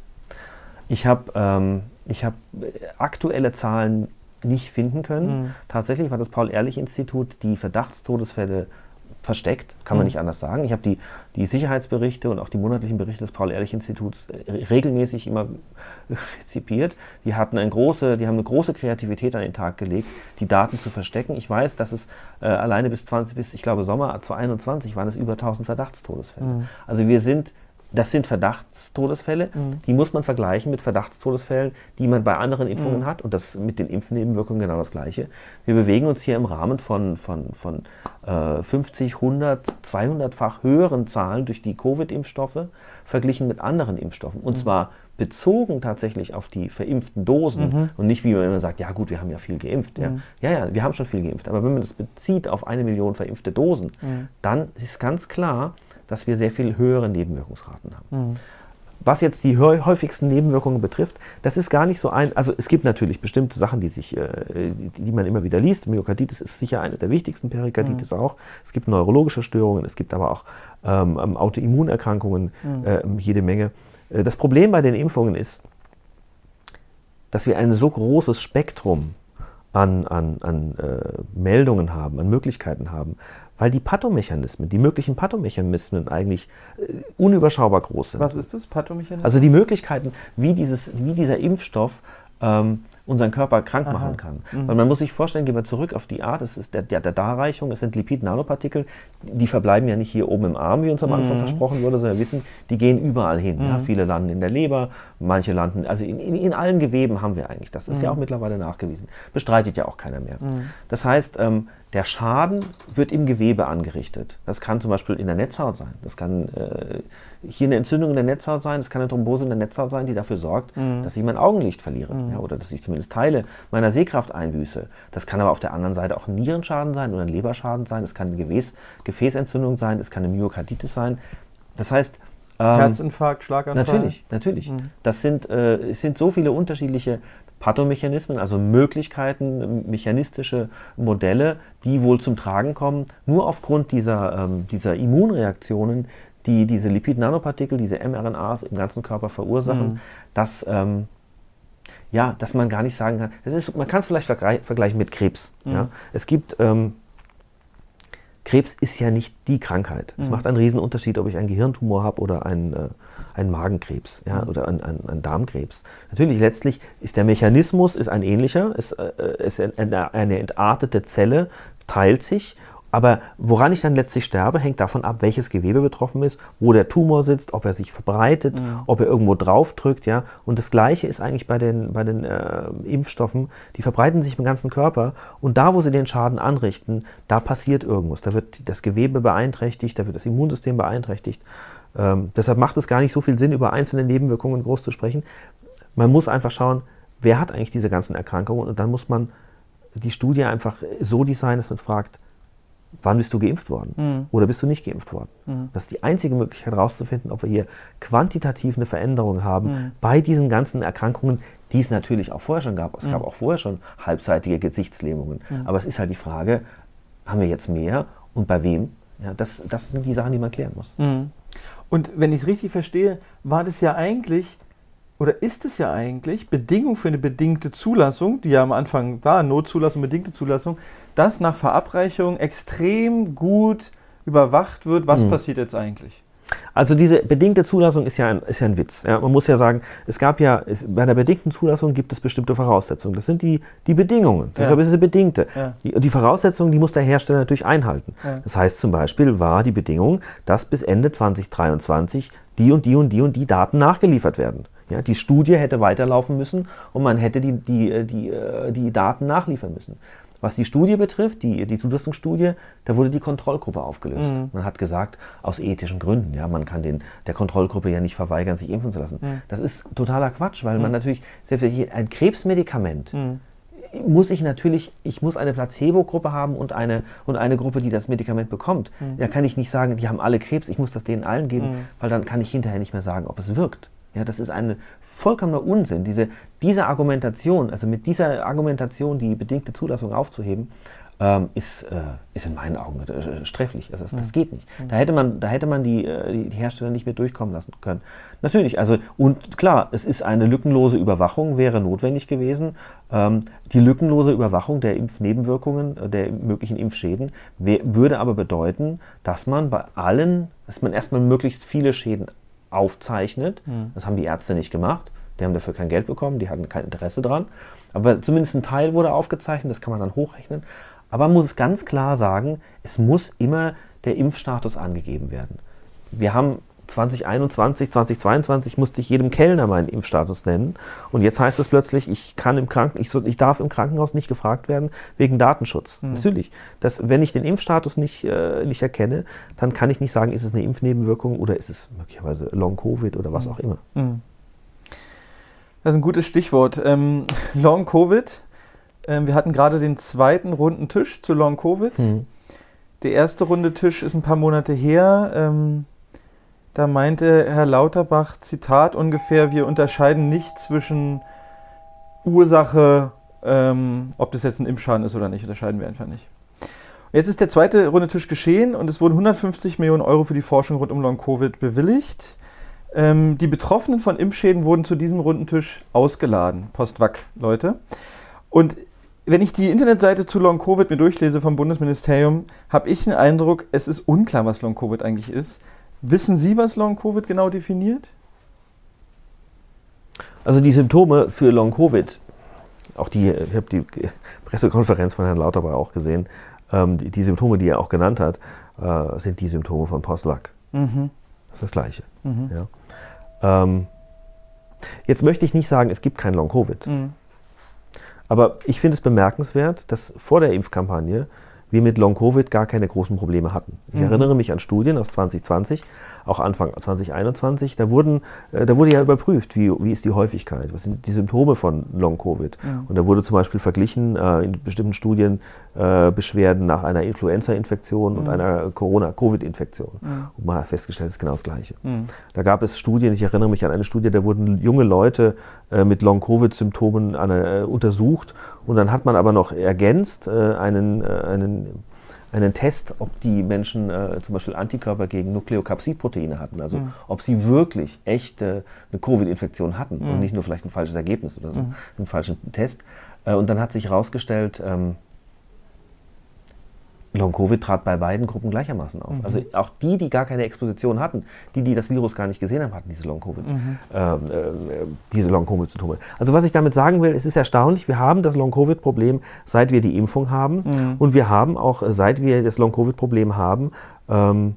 Ich habe ähm, ich hab äh, aktuelle Zahlen nicht finden können. Mhm. Tatsächlich war das Paul-Ehrlich-Institut die Verdachtstodesfälle versteckt, kann man Mhm. nicht anders sagen. Ich habe die, die Sicherheitsberichte und auch die monatlichen Berichte des Paul-Ehrlich-Instituts äh, regelmäßig immer rezipiert. Die, hatten eine große, die haben eine große Kreativität an den Tag gelegt, die Daten zu verstecken. Ich weiß, dass es äh, alleine bis 20, bis ich glaube Sommer 2021 waren es über 1000 Verdachtstodesfälle. Mhm. Also wir sind, das sind Verdachtstodesfälle, Mhm. die muss man vergleichen mit Verdachtstodesfällen, die man bei anderen Impfungen Mhm. hat und das mit den Impfnebenwirkungen genau das gleiche. Wir bewegen uns hier im Rahmen von, von, von äh, 50, 100, 200-fach höheren Zahlen durch die Covid-Impfstoffe verglichen mit anderen Impfstoffen. Und zwar bezogen tatsächlich auf die verimpften Dosen Mhm. und nicht wie man immer sagt, ja gut, wir haben ja viel geimpft. Ja. Mhm. ja, ja, wir haben schon viel geimpft. Aber wenn man das bezieht auf eine Million verimpfte Dosen, Mhm. dann ist ganz klar, dass wir sehr viel höhere Nebenwirkungsraten haben. Mhm. Was jetzt die häu- häufigsten Nebenwirkungen betrifft, das ist gar nicht so ein. Also es gibt natürlich bestimmte Sachen, die sich, äh, die, die man immer wieder liest. Myokarditis ist sicher eine der wichtigsten, Perikarditis auch. Es gibt neurologische Störungen, es gibt aber auch ähm, ähm, Autoimmunerkrankungen, äh, jede Menge. Äh, Das Problem bei den Impfungen ist, dass wir ein so großes Spektrum an, an, an äh, Meldungen haben, an Möglichkeiten haben, weil die Pathomechanismen, die möglichen Pathomechanismen eigentlich äh, unüberschaubar groß sind. Was ist das? Pathomechanismus? Also die Möglichkeiten, wie, dieses, wie dieser Impfstoff ähm, unseren Körper krank Aha. machen kann. Mhm. Weil man muss sich vorstellen, gehen wir zurück auf die Art, es ist der, der, der Darreichung, es sind Lipid-Nanopartikel, die verbleiben ja nicht hier oben im Arm, wie uns am Anfang Mhm. versprochen wurde, sondern wir wissen, die gehen überall hin. Ja, Mhm. viele landen in der Leber, manche landen, also in, in, in allen Geweben haben wir eigentlich das. Das ist ja Mhm. auch mittlerweile nachgewiesen. Bestreitet ja auch keiner mehr. Mhm. Das heißt, ähm, der Schaden wird im Gewebe angerichtet. Das kann zum Beispiel in der Netzhaut sein. Das kann äh, hier eine Entzündung in der Netzhaut sein. Das kann eine Thrombose in der Netzhaut sein, die dafür sorgt, mhm. dass ich mein Augenlicht verliere mhm. ja, oder dass ich zumindest Teile meiner Sehkraft einbüße. Das kann aber auf der anderen Seite auch ein Nierenschaden sein oder ein Leberschaden sein. Es kann eine Gefäß, Gefäßentzündung sein. Es kann eine Myokarditis sein. Das heißt, ähm, Herzinfarkt, Schlaganfall? Natürlich, natürlich. Mhm. Das sind, äh, es sind so viele unterschiedliche Pathomechanismen, also Möglichkeiten, mechanistische Modelle, die wohl zum Tragen kommen, nur aufgrund dieser, ähm, dieser Immunreaktionen, die diese Lipid-Nanopartikel, diese mRNAs im ganzen Körper verursachen, mhm. dass, ähm, ja, dass man gar nicht sagen kann, das ist, man kann es vielleicht vergleichen mit Krebs. Mhm. Ja? Es gibt ähm, Krebs ist ja nicht die Krankheit. Es mhm. macht einen Riesenunterschied, ob ich einen Gehirntumor habe oder einen, äh, einen Magenkrebs ja, mhm. oder einen, einen, einen, Darmkrebs. Natürlich, letztlich ist der Mechanismus ist ein ähnlicher. Es äh, ist eine, eine entartete Zelle, teilt sich aber woran ich dann letztlich sterbe, hängt davon ab, welches Gewebe betroffen ist, wo der Tumor sitzt, ob er sich verbreitet, mhm. ob er irgendwo drauf drückt. Ja? Und das Gleiche ist eigentlich bei den, bei den äh, Impfstoffen. Die verbreiten sich im ganzen Körper. Und da, wo sie den Schaden anrichten, da passiert irgendwas. Da wird das Gewebe beeinträchtigt, da wird das Immunsystem beeinträchtigt. Ähm, deshalb macht es gar nicht so viel Sinn, über einzelne Nebenwirkungen groß zu sprechen. Man muss einfach schauen, wer hat eigentlich diese ganzen Erkrankungen. Und dann muss man die Studie einfach so designen, dass man fragt, wann bist du geimpft worden mhm. oder bist du nicht geimpft worden. Mhm. Das ist die einzige Möglichkeit herauszufinden, ob wir hier quantitativ eine Veränderung haben mhm. bei diesen ganzen Erkrankungen, die es natürlich auch vorher schon gab. Es gab mhm. auch vorher schon halbseitige Gesichtslähmungen. Mhm. Aber es ist halt die Frage, haben wir jetzt mehr und bei wem? Ja, das, das sind die Sachen, die man klären muss. Mhm. Und wenn ich es richtig verstehe, war das ja eigentlich oder ist es ja eigentlich Bedingung für eine bedingte Zulassung, die ja am Anfang war, Notzulassung, bedingte Zulassung, dass nach Verabreichung extrem gut überwacht wird, was mhm. passiert jetzt eigentlich? Also diese bedingte Zulassung ist ja ein, ist ja ein Witz. Ja, man muss ja sagen, es gab ja, es, bei der bedingten Zulassung gibt es bestimmte Voraussetzungen. Das sind die, die Bedingungen. Deshalb ja. ist es eine bedingte. Ja. Die, die Voraussetzungen, die muss der Hersteller natürlich einhalten. Das heißt zum Beispiel war die Bedingung, dass bis Ende 2023 die und die und die und die Daten nachgeliefert werden. Ja, die Studie hätte weiterlaufen müssen und man hätte die, die, äh, die, äh, die Daten nachliefern müssen. Was die Studie betrifft, die, die Zulassungsstudie, da wurde die Kontrollgruppe aufgelöst. Mhm. Man hat gesagt, aus ethischen Gründen, ja, man kann den, der Kontrollgruppe ja nicht verweigern, sich impfen zu lassen. Mhm. Das ist totaler Quatsch, weil mhm. man natürlich, selbst ein Krebsmedikament, mhm. muss ich natürlich, ich muss eine Placebo-Gruppe haben und eine, und eine Gruppe, die das Medikament bekommt. Mhm. Da kann ich nicht sagen, die haben alle Krebs, ich muss das denen allen geben, mhm. weil dann kann ich hinterher nicht mehr sagen, ob es wirkt. Ja, das ist ein vollkommener Unsinn. Diese, diese Argumentation, also mit dieser Argumentation die bedingte Zulassung aufzuheben, ähm, ist, äh, ist in meinen Augen äh, sträflich. Also das, das, geht nicht. Da hätte man, da hätte man die, äh, die, die, Hersteller nicht mehr durchkommen lassen können. Natürlich, also und klar, es ist eine lückenlose Überwachung, wäre notwendig gewesen. Ähm, die lückenlose Überwachung der Impfnebenwirkungen, äh, der möglichen Impfschäden, würde aber bedeuten, dass man bei allen, dass man erstmal möglichst viele Schäden aufzeichnet. Mhm. Das haben die Ärzte nicht gemacht. Die haben dafür kein Geld bekommen, die hatten kein Interesse dran. Aber zumindest ein Teil wurde aufgezeichnet, das kann man dann hochrechnen. Aber man muss ganz klar sagen, es muss immer der Impfstatus angegeben werden. Wir haben 2021, 2022 musste ich jedem Kellner meinen Impfstatus nennen. Und jetzt heißt es plötzlich, ich kann im Kranken, ich, ich darf im Krankenhaus nicht gefragt werden wegen Datenschutz. Mhm. Natürlich. Das, wenn ich den Impfstatus nicht, äh, nicht erkenne, dann kann ich nicht sagen, ist es eine Impfnebenwirkung oder ist es möglicherweise Long-Covid oder was mhm. auch immer. Mhm. Das ist ein gutes Stichwort. Ähm, Long-Covid. Ähm, wir hatten gerade den zweiten runden Tisch zu Long-Covid. Mhm. Der erste runde Tisch ist ein paar Monate her. Ähm, da meinte Herr Lauterbach, Zitat ungefähr, wir unterscheiden nicht zwischen Ursache, ähm, ob das jetzt ein Impfschaden ist oder nicht, unterscheiden wir einfach nicht. Jetzt ist der zweite runde Tisch geschehen und es wurden 150 Millionen Euro für die Forschung rund um Long-Covid bewilligt. Ähm, die Betroffenen von Impfschäden wurden zu diesem runden Tisch ausgeladen. Postwag, Leute. Und wenn ich die Internetseite zu Long-Covid mir durchlese vom Bundesministerium, habe ich den Eindruck, es ist unklar, was Long-Covid eigentlich ist. Wissen Sie, was Long-Covid genau definiert? Also die Symptome für Long-Covid, auch die, ich habe die Pressekonferenz von Herrn Lauterbach auch gesehen, ähm, die, die, Symptome, die er auch genannt hat, äh, sind die Symptome von Postwag. Mhm. Das ist das Gleiche. Mhm. Ja. Ähm, jetzt möchte ich nicht sagen, es gibt kein Long-Covid. Mhm. Aber ich finde es bemerkenswert, dass vor der Impfkampagne wir mit Long-Covid gar keine großen Probleme hatten. Ich mhm. erinnere mich an Studien aus 2020, auch Anfang 2021, da, wurden, äh, da wurde ja überprüft, wie, wie ist die Häufigkeit, was sind die Symptome von Long-Covid. Mhm. Und da wurde zum Beispiel verglichen äh, in bestimmten Studien äh, Beschwerden nach einer Influenza-Infektion mhm. und einer Corona-Covid-Infektion. Mhm. Und man hat festgestellt, es ist genau das Gleiche. Mhm. Da gab es Studien, ich erinnere mich an eine Studie, da wurden junge Leute äh, mit Long-Covid-Symptomen äh, untersucht und dann hat man aber noch ergänzt äh, einen, einen einen Test, ob die Menschen äh, zum Beispiel Antikörper gegen Nukleokapsidproteine hatten, also mhm. ob sie wirklich echt äh, eine Covid-Infektion hatten mhm. und nicht nur vielleicht ein falsches Ergebnis oder so, mhm. einen falschen Test. Äh, und dann hat sich herausgestellt, ähm, Long-Covid trat bei beiden Gruppen gleichermaßen auf. Mhm. Also auch die, die gar keine Exposition hatten, die, die das Virus gar nicht gesehen haben, hatten diese Long-Covid, mhm. ähm, äh, diese Long-Covid-Symptome. Also was ich damit sagen will, es ist erstaunlich, wir haben das Long-Covid-Problem, seit wir die Impfung haben mhm. und wir haben auch, seit wir das Long-Covid-Problem haben, ähm,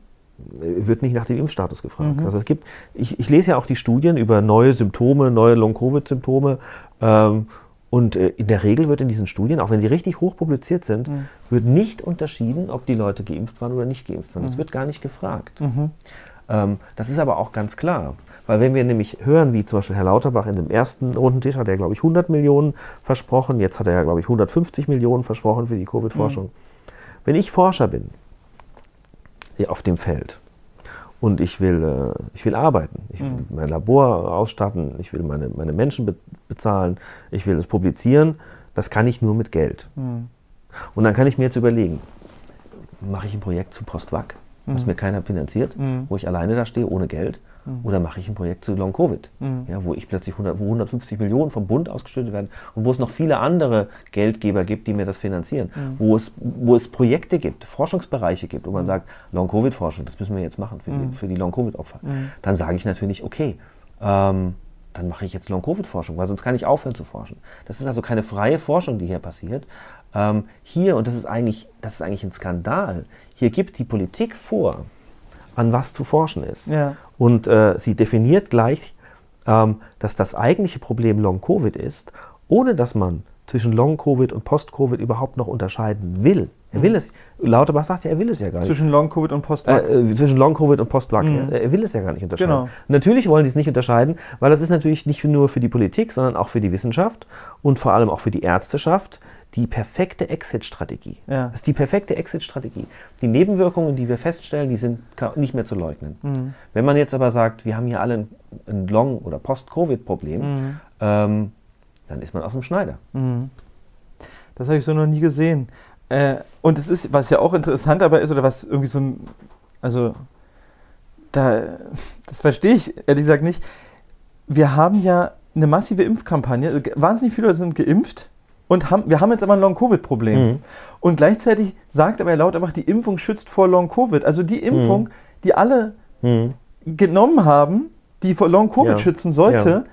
wird nicht nach dem Impfstatus gefragt. Mhm. Also es gibt, ich, ich, lese ja auch die Studien über neue Symptome, neue Long-Covid-Symptome ähm, und äh, in der Regel wird in diesen Studien, auch wenn sie richtig hoch publiziert sind, mhm. wird nicht unterschieden, ob die Leute geimpft waren oder nicht geimpft waren. Mhm. Das wird gar nicht gefragt. Mhm. Ähm, das ist aber auch ganz klar. Weil wenn wir nämlich hören, wie zum Beispiel Herr Lauterbach in dem ersten runden Tisch hat er, glaube ich, 100 Millionen versprochen, jetzt hat er ja, glaube ich, 150 Millionen versprochen für die Covid-Forschung. Mhm. Wenn ich Forscher bin, auf dem Feld, und ich will, äh, ich will arbeiten. Ich will mhm. mein Labor ausstatten, ich will meine, meine Menschen be bezahlen, ich will es publizieren. Das kann ich nur mit Geld. Mhm. Und dann kann ich mir jetzt überlegen, mache ich ein Projekt zu Postwag, was mhm. mir keiner finanziert, mhm. wo ich alleine da stehe, ohne Geld, Mhm. Oder mache ich ein Projekt zu Long Covid, mhm. ja, wo ich plötzlich 100, wo 150 Millionen vom Bund ausgeschüttet werden und wo es noch viele andere Geldgeber gibt, die mir das finanzieren, mhm. wo, es, wo es Projekte gibt, Forschungsbereiche gibt, wo man mhm. sagt, Long Covid Forschung, das müssen wir jetzt machen für die, mhm. für die Long Covid Opfer. Mhm. Dann sage ich natürlich, okay, ähm, dann mache ich jetzt Long Covid Forschung, weil sonst kann ich aufhören zu forschen. Das ist also keine freie Forschung, die hier passiert. Ähm, hier, und das ist, eigentlich, das ist eigentlich ein Skandal, hier gibt die Politik vor, an was zu forschen ist. Ja. Und äh, sie definiert gleich, ähm, dass das eigentliche Problem Long-Covid ist, ohne dass man zwischen Long-Covid und Post-Covid überhaupt noch unterscheiden will. Er will mhm. es, Lauterbach sagt ja, er will es ja gar nicht. Zwischen Long-Covid und Post-Vac. Äh, äh, zwischen Long-Covid und Post-Vac. Mhm. Er, er, will es ja gar nicht unterscheiden. Genau. Natürlich wollen die es nicht unterscheiden, weil das ist natürlich nicht nur für die Politik, sondern auch für die Wissenschaft und vor allem auch für die Ärzteschaft die perfekte Exit-Strategie. Ja. Das ist die perfekte Exit-Strategie. Die Nebenwirkungen, die wir feststellen, die sind nicht mehr zu leugnen. Mhm. Wenn man jetzt aber sagt, wir haben hier alle ein, ein Long- oder Post-Covid-Problem, mhm. ähm, dann ist man aus dem Schneider. Mhm. Das habe ich so noch nie gesehen. Äh, und es ist, was ja auch interessant aber ist, oder was irgendwie so ein, also, da, das verstehe ich ehrlich gesagt nicht. Wir haben ja eine massive Impfkampagne. Wahnsinnig viele Leute sind geimpft und haben, wir haben jetzt aber ein Long-Covid-Problem. Mhm. Und gleichzeitig sagt aber laut einfach, die Impfung schützt vor Long-Covid. Also die Impfung, mhm. die alle mhm. genommen haben, die vor Long-Covid ja. schützen sollte,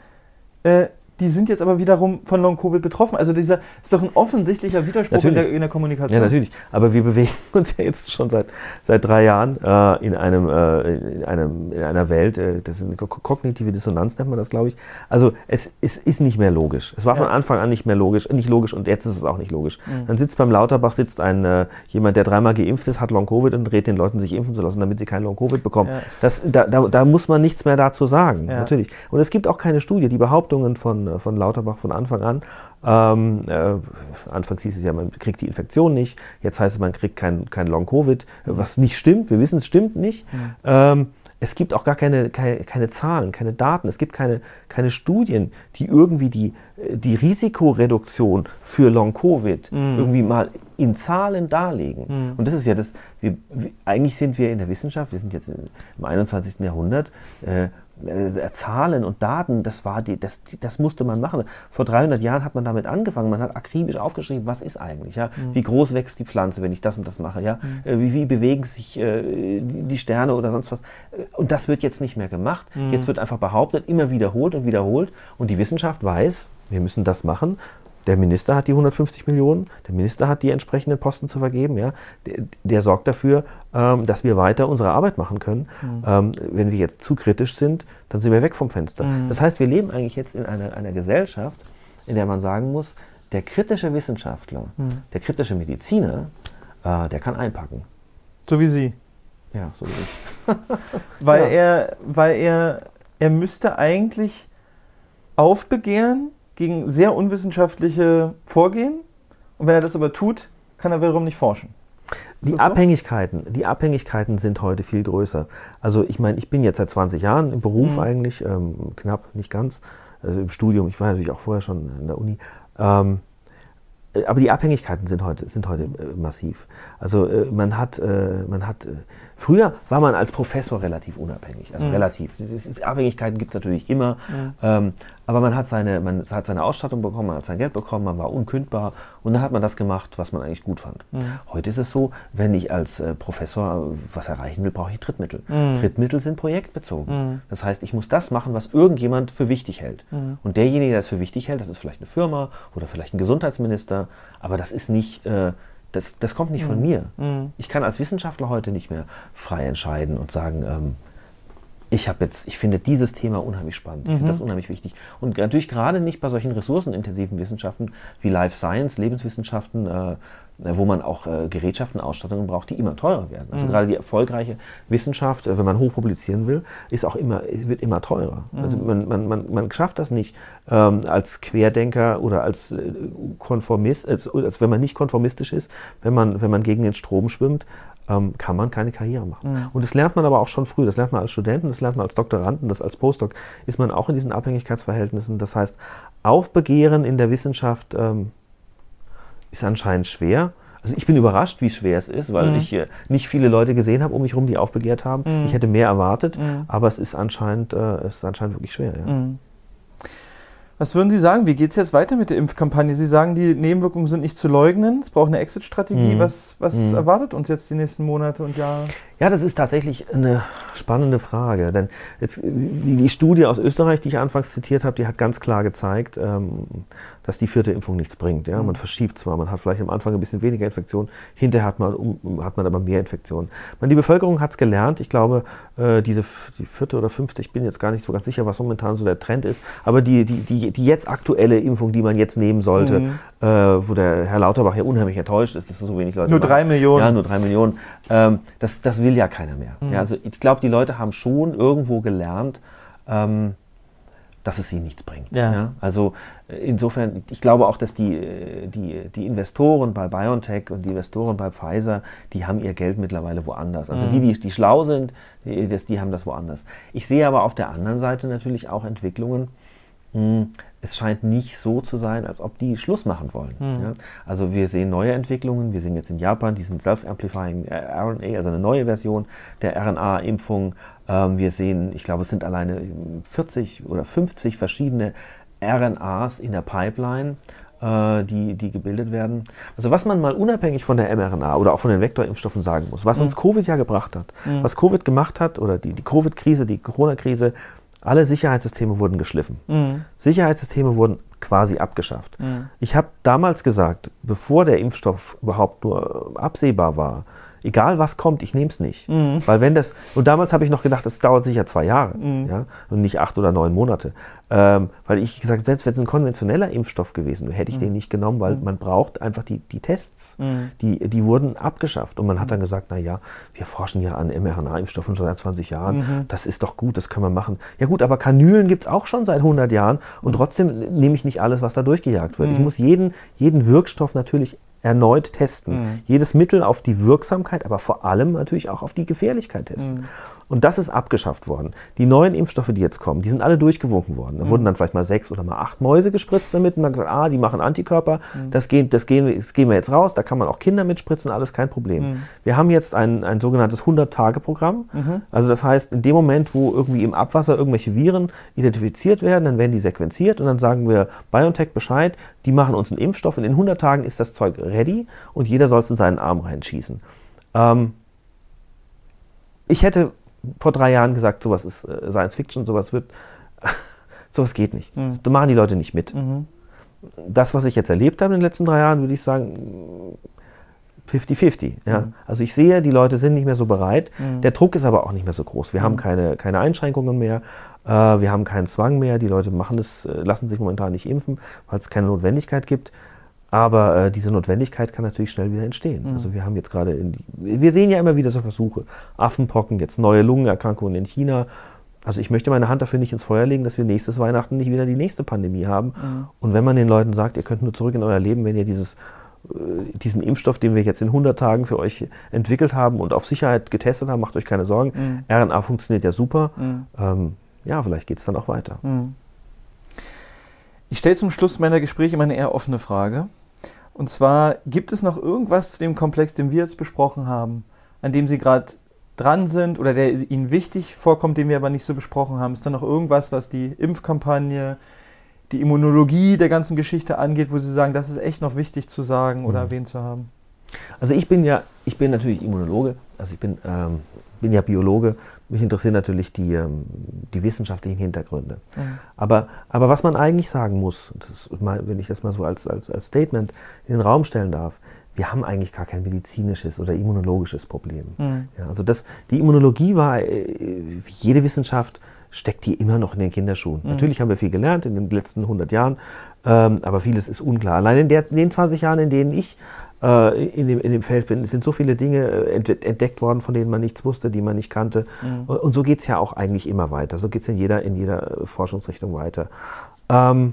ja. äh, die sind jetzt aber wiederum von Long-Covid betroffen. Also dieser ist doch ein offensichtlicher Widerspruch in der, in der, Kommunikation. Ja, natürlich. Aber wir bewegen uns ja jetzt schon seit, seit drei Jahren äh, in, einem, äh, in, einem, in einer Welt, äh, das ist eine kognitive Dissonanz, nennt man das, glaube ich. Also es, es ist nicht mehr logisch. Es war ja. von Anfang an nicht mehr logisch, nicht logisch und jetzt ist es auch nicht logisch. Mhm. Dann sitzt beim Lauterbach sitzt ein, äh, jemand, der dreimal geimpft ist, hat Long-Covid und rät den Leuten, sich impfen zu lassen, damit sie kein Long-Covid bekommen. Ja. Das, da, da, da, muss man nichts mehr dazu sagen, ja. natürlich. Und es gibt auch keine Studie. Die Behauptungen von äh, von Lauterbach von Anfang an. Ähm, äh, anfangs hieß es ja, man kriegt die Infektion nicht. Jetzt heißt es, man kriegt kein, kein Long-Covid, was nicht stimmt. Wir wissen, es stimmt nicht. Mhm. Ähm, es gibt auch gar keine, keine, keine, Zahlen, keine Daten, es gibt keine, keine Studien, die irgendwie die, die Risikoreduktion für Long-Covid mm. irgendwie mal in Zahlen darlegen. Mm. Und das ist ja das, wir, wir, eigentlich sind wir in der Wissenschaft, wir sind jetzt im 21. Jahrhundert, äh, äh, Zahlen und Daten, das, war die, das, das musste man machen. Vor 300 Jahren hat man damit angefangen. Man hat akribisch aufgeschrieben, was ist eigentlich, ja? Mhm. wie groß wächst die Pflanze, wenn ich das und das mache, ja? Mhm. Äh, wie, wie, bewegen sich äh, die Sterne oder sonst was. Äh, und das wird jetzt nicht mehr gemacht. Mhm. Jetzt wird einfach behauptet, immer wiederholt und wiederholt. Und die Wissenschaft weiß, wir müssen das machen. Der Minister hat die 150 Millionen, der Minister hat die entsprechenden Posten zu vergeben. Ja? Der, der sorgt dafür, ähm, dass wir weiter unsere Arbeit machen können. Mhm. Ähm, wenn wir jetzt zu kritisch sind, dann sind wir weg vom Fenster. Mhm. Das heißt, wir leben eigentlich jetzt in einer, einer Gesellschaft, in der man sagen muss, der kritische Wissenschaftler, mhm. der kritische Mediziner äh, der kann einpacken. So wie Sie. Ja, so wie ich. Weil Ja. er, weil er, er müsste eigentlich aufbegehren gegen sehr unwissenschaftliche Vorgehen. Und wenn er das aber tut, kann er wiederum nicht forschen. Ist Die das so? Abhängigkeiten, die Abhängigkeiten sind heute viel größer. Also ich meine, ich bin jetzt seit 20 Jahren im Beruf Mhm. eigentlich, ähm, knapp, nicht ganz, also im Studium, ich war natürlich auch vorher schon in der Uni. Ähm, äh, aber die Abhängigkeiten sind heute, sind heute äh, massiv. Also äh, man hat, äh, man hat, äh, früher war man als Professor relativ unabhängig, also Mhm. relativ. Abhängigkeiten gibt es natürlich immer, ähm, aber man hat, seine, man hat seine Ausstattung bekommen, man hat sein Geld bekommen, man war unkündbar und dann hat man das gemacht, was man eigentlich gut fand. Heute ist es so, wenn ich als äh, Professor äh, was erreichen will, brauche ich Drittmittel. Mhm. Drittmittel sind projektbezogen. Mhm. Das heißt, ich muss das machen, was irgendjemand für wichtig hält. Mhm. Und derjenige, der das für wichtig hält, das ist vielleicht eine Firma oder vielleicht ein Gesundheitsminister, aber das ist nicht, äh, das, das kommt nicht von mir. Mhm. Ich kann als Wissenschaftler heute nicht mehr frei entscheiden und sagen, ähm, ich habe jetzt, ich finde dieses Thema unheimlich spannend, ich finde das unheimlich wichtig. Und natürlich gerade nicht bei solchen ressourcenintensiven Wissenschaften wie Life Science, Lebenswissenschaften, äh, wo man auch äh, Gerätschaften, Ausstattungen braucht, die immer teurer werden. Also gerade die erfolgreiche Wissenschaft, äh, wenn man hoch publizieren will, ist auch immer, wird immer teurer. Also man, man, man, man schafft das nicht ähm, als Querdenker oder als äh, Konformist, als, als wenn man nicht konformistisch ist, wenn man, wenn man gegen den Strom schwimmt, ähm, kann man keine Karriere machen. Und das lernt man aber auch schon früh. Das lernt man als Studenten, das lernt man als Doktoranden, das als Postdoc ist man auch in diesen Abhängigkeitsverhältnissen. Das heißt, Aufbegehren in der Wissenschaft ähm, ist anscheinend schwer. Also ich bin überrascht, wie schwer es ist, weil ich äh, nicht viele Leute gesehen habe um mich herum, die aufbegehrt haben. Ich hätte mehr erwartet, aber es ist anscheinend, äh, es ist anscheinend wirklich schwer. Ja. Was würden Sie sagen? Wie geht es jetzt weiter mit der Impfkampagne? Sie sagen, die Nebenwirkungen sind nicht zu leugnen. Es braucht eine Exit-Strategie. Mhm. Was, was Mhm. erwartet uns jetzt die nächsten Monate und Jahre? Ja, das ist tatsächlich eine spannende Frage. Denn jetzt, die, die Studie aus Österreich, die ich anfangs zitiert habe, die hat ganz klar gezeigt, ähm, dass die vierte Impfung nichts bringt. Ja? Man verschiebt zwar, man hat vielleicht am Anfang ein bisschen weniger Infektionen, hinterher hat man, um, hat man aber mehr Infektionen. Man, die Bevölkerung hat es gelernt. Ich glaube, äh, diese die vierte oder fünfte, ich bin jetzt gar nicht so ganz sicher, was momentan so der Trend ist, aber die, die, die, die jetzt aktuelle Impfung, die man jetzt nehmen sollte, Mhm. äh, wo der Herr Lauterbach ja unheimlich enttäuscht ist, dass so wenig Leute Nur machen. drei Millionen. Ja, nur drei Millionen. Ähm, das, das will ja keiner mehr. Mhm. Ja, also ich glaube, die Leute haben schon irgendwo gelernt, ähm, dass es ihnen nichts bringt. Ja. Also äh, insofern, ich glaube auch, dass die, äh, die, die Investoren bei BioNTech und die Investoren bei Pfizer, die haben ihr Geld mittlerweile woanders. Also die, die, die schlau sind, die, die haben das woanders. Ich sehe aber auf der anderen Seite natürlich auch Entwicklungen, mh, es scheint nicht so zu sein, als ob die Schluss machen wollen. Ja? Also wir sehen neue Entwicklungen. Wir sehen jetzt in Japan diesen Self-Amplifying äh, RNA, also eine neue Version der RNA-Impfung. Ähm, wir sehen, ich glaube, es sind alleine 40 oder 50 verschiedene RNAs in der Pipeline, äh, die, die gebildet werden. Also was man mal unabhängig von der mRNA oder auch von den Vektorimpfstoffen sagen muss, was uns Covid ja gebracht hat, was Covid gemacht hat oder die, die Covid-Krise, die Corona-Krise, alle Sicherheitssysteme wurden geschliffen. Mhm. Sicherheitssysteme wurden quasi abgeschafft. Ich habe damals gesagt, bevor der Impfstoff überhaupt nur absehbar war, egal was kommt, ich nehme es nicht. Weil wenn das, und damals habe ich noch gedacht, das dauert sicher zwei Jahre ja, und nicht acht oder neun Monate. Ähm, weil ich gesagt selbst wenn es ein konventioneller Impfstoff gewesen wäre, hätte ich den nicht genommen, weil man braucht einfach die, die Tests. Die, die wurden abgeschafft. Und man hat dann gesagt, na ja, wir forschen ja an mRNA-Impfstoffen schon seit 20 Jahren. Das ist doch gut, das können wir machen. Ja gut, aber Kanülen gibt es auch schon seit 100 Jahren und trotzdem nehme ich nicht alles, was da durchgejagt wird. Ich muss jeden, jeden Wirkstoff natürlich erneut testen. Jedes Mittel auf die Wirksamkeit, aber vor allem natürlich auch auf die Gefährlichkeit testen. Und das ist abgeschafft worden. Die neuen Impfstoffe, die jetzt kommen, die sind alle durchgewunken worden. Da wurden dann vielleicht mal sechs oder mal acht Mäuse gespritzt damit und man gesagt, ah, die machen Antikörper, das, geht, das, gehen, wir- das gehen wir jetzt raus, da kann man auch Kinder mitspritzen, alles kein Problem. Wir haben jetzt ein, ein sogenanntes 100-Tage-Programm. Also das heißt, in dem Moment, wo irgendwie im Abwasser irgendwelche Viren identifiziert werden, dann werden die sequenziert und dann sagen wir BioNTech Bescheid, die machen uns einen Impfstoff und in 100 Tagen ist das Zeug ready und jeder soll es in seinen Arm reinschießen. Ähm, ich hätte vor drei Jahren gesagt, sowas ist äh, Science Fiction, sowas wird, sowas geht nicht. Da machen die Leute nicht mit. Das, was ich jetzt erlebt habe in den letzten drei Jahren, würde ich sagen, 50-50. Ja? Also ich sehe, die Leute sind nicht mehr so bereit. Der Druck ist aber auch nicht mehr so groß. Wir haben keine, keine Einschränkungen mehr. Äh, wir haben keinen Zwang mehr. Die Leute machen das, äh, lassen sich momentan nicht impfen, weil es keine Notwendigkeit gibt. Aber äh, diese Notwendigkeit kann natürlich schnell wieder entstehen. Mhm. Also wir haben jetzt gerade, wir sehen ja immer wieder so Versuche, Affenpocken, jetzt neue Lungenerkrankungen in China. Also ich möchte meine Hand dafür nicht ins Feuer legen, dass wir nächstes Weihnachten nicht wieder die nächste Pandemie haben. Mhm. Und wenn man den Leuten sagt, ihr könnt nur zurück in euer Leben, wenn ihr dieses äh, diesen Impfstoff, den wir jetzt in 100 Tagen für euch entwickelt haben und auf Sicherheit getestet haben, macht euch keine Sorgen. Mhm. RNA funktioniert ja super. Mhm. Ähm, ja, vielleicht geht es dann auch weiter. Mhm. Ich stelle zum Schluss meiner Gespräche immer eine eher offene Frage. Und zwar, gibt es noch irgendwas zu dem Komplex, den wir jetzt besprochen haben, an dem Sie gerade dran sind oder der Ihnen wichtig vorkommt, den wir aber nicht so besprochen haben? Ist da noch irgendwas, was die Impfkampagne, die Immunologie der ganzen Geschichte angeht, wo Sie sagen, das ist echt noch wichtig zu sagen oder mhm. erwähnt zu haben? Also ich bin ja, ich bin natürlich Immunologe, also ich bin, ähm, bin ja Biologe. Mich interessieren natürlich die, ähm, die wissenschaftlichen Hintergründe. Mhm. Aber, aber was man eigentlich sagen muss, mal, wenn ich das mal so als, als, als Statement in den Raum stellen darf, wir haben eigentlich gar kein medizinisches oder immunologisches Problem. Mhm. Ja, also das, die Immunologie war, äh, wie jede Wissenschaft, steckt die immer noch in den Kinderschuhen. Mhm. Natürlich haben wir viel gelernt in den letzten 100 Jahren, ähm, aber vieles ist unklar. Allein in, der, in, den 20 Jahren, in denen ich äh, in, dem, in dem Feld bin, sind so viele Dinge äh, entdeckt worden, von denen man nichts wusste, die man nicht kannte. Mhm. Und, und, so geht es ja auch eigentlich immer weiter. So geht es in jeder, in jeder äh, Forschungsrichtung weiter. Ähm,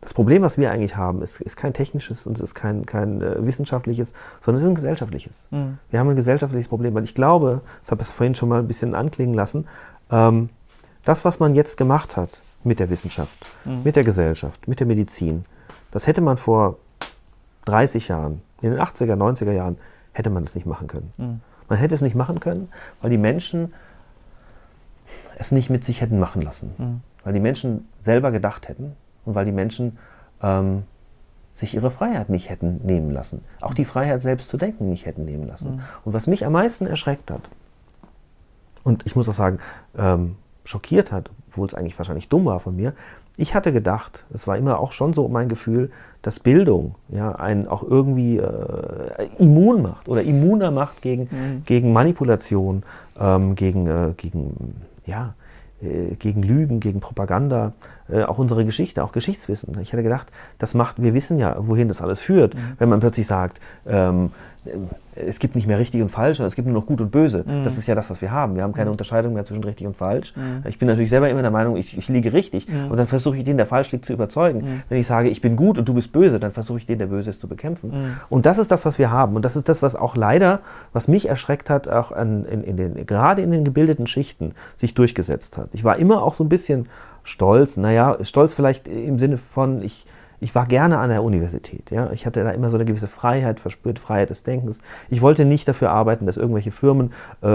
das Problem, was wir eigentlich haben, ist, ist kein technisches und es ist kein, kein äh, wissenschaftliches, sondern es ist ein gesellschaftliches. Mhm. Wir haben ein gesellschaftliches Problem, weil ich glaube, das habe ich vorhin schon mal ein bisschen anklingen lassen, ähm, das, was man jetzt gemacht hat mit der Wissenschaft, mhm. mit der Gesellschaft, mit der Medizin, das hätte man vor 30 Jahren, in den 80er, 90er Jahren, hätte man das nicht machen können. Mhm. Man hätte es nicht machen können, weil die Menschen es nicht mit sich hätten machen lassen. Mhm. Weil die Menschen selber gedacht hätten und weil die Menschen ähm, sich ihre Freiheit nicht hätten nehmen lassen. Auch die Freiheit selbst zu denken nicht hätten nehmen lassen. Mhm. Und was mich am meisten erschreckt hat, und ich muss auch sagen, ähm, schockiert hat, obwohl es eigentlich wahrscheinlich dumm war von mir. Ich hatte gedacht, es war immer auch schon so mein Gefühl, dass Bildung ja, einen auch irgendwie äh, immun macht oder immuner macht gegen, mhm. gegen Manipulation, ähm, gegen, äh, gegen, ja, äh, gegen Lügen, gegen Propaganda, äh, auch unsere Geschichte, auch Geschichtswissen. Ich hatte gedacht, das macht, wir wissen ja, wohin das alles führt, mhm. wenn man plötzlich sagt, ähm, es gibt nicht mehr richtig und falsch, sondern es gibt nur noch gut und böse. Mhm. Das ist ja das, was wir haben. Wir haben keine mhm. Unterscheidung mehr zwischen richtig und falsch. Mhm. Ich bin natürlich selber immer der Meinung, ich, ich liege richtig. Mhm. Und dann versuche ich den, der falsch liegt, zu überzeugen. Wenn ich sage, ich bin gut und du bist böse, dann versuche ich den, der böse ist, zu bekämpfen. Und das ist das, was wir haben. Und das ist das, was auch leider, was mich erschreckt hat, auch an, in, in den, gerade in den gebildeten Schichten sich durchgesetzt hat. Ich war immer auch so ein bisschen stolz, naja, stolz vielleicht im Sinne von, ich, ich war gerne an der Universität. Ja? Ich hatte da immer so eine gewisse Freiheit verspürt, Freiheit des Denkens. Ich wollte nicht dafür arbeiten, dass irgendwelche Firmen äh,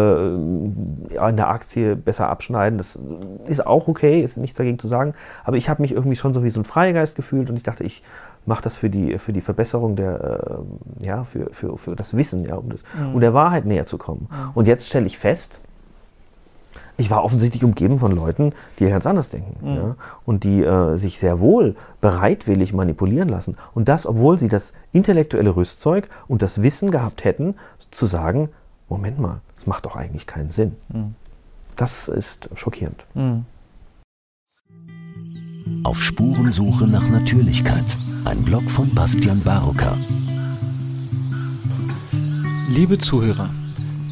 an der Aktie besser abschneiden. Das ist auch okay, ist nichts dagegen zu sagen. Aber ich habe mich irgendwie schon so wie so ein Freigeist gefühlt und ich dachte, ich mache das für die, für die Verbesserung der, äh, ja, für, für, für das Wissen, ja, um, das, mhm. um der Wahrheit näher zu kommen. Mhm. Und jetzt stelle ich fest, ich war offensichtlich umgeben von Leuten, die ganz anders denken mhm. ja, und die äh, sich sehr wohl bereitwillig manipulieren lassen. Und das, obwohl sie das intellektuelle Rüstzeug und das Wissen gehabt hätten, zu sagen, Moment mal, das macht doch eigentlich keinen Sinn. Mhm. Das ist schockierend. Mhm. Auf Spurensuche nach Natürlichkeit. Ein Blog von Bastian Barocker. Liebe Zuhörer,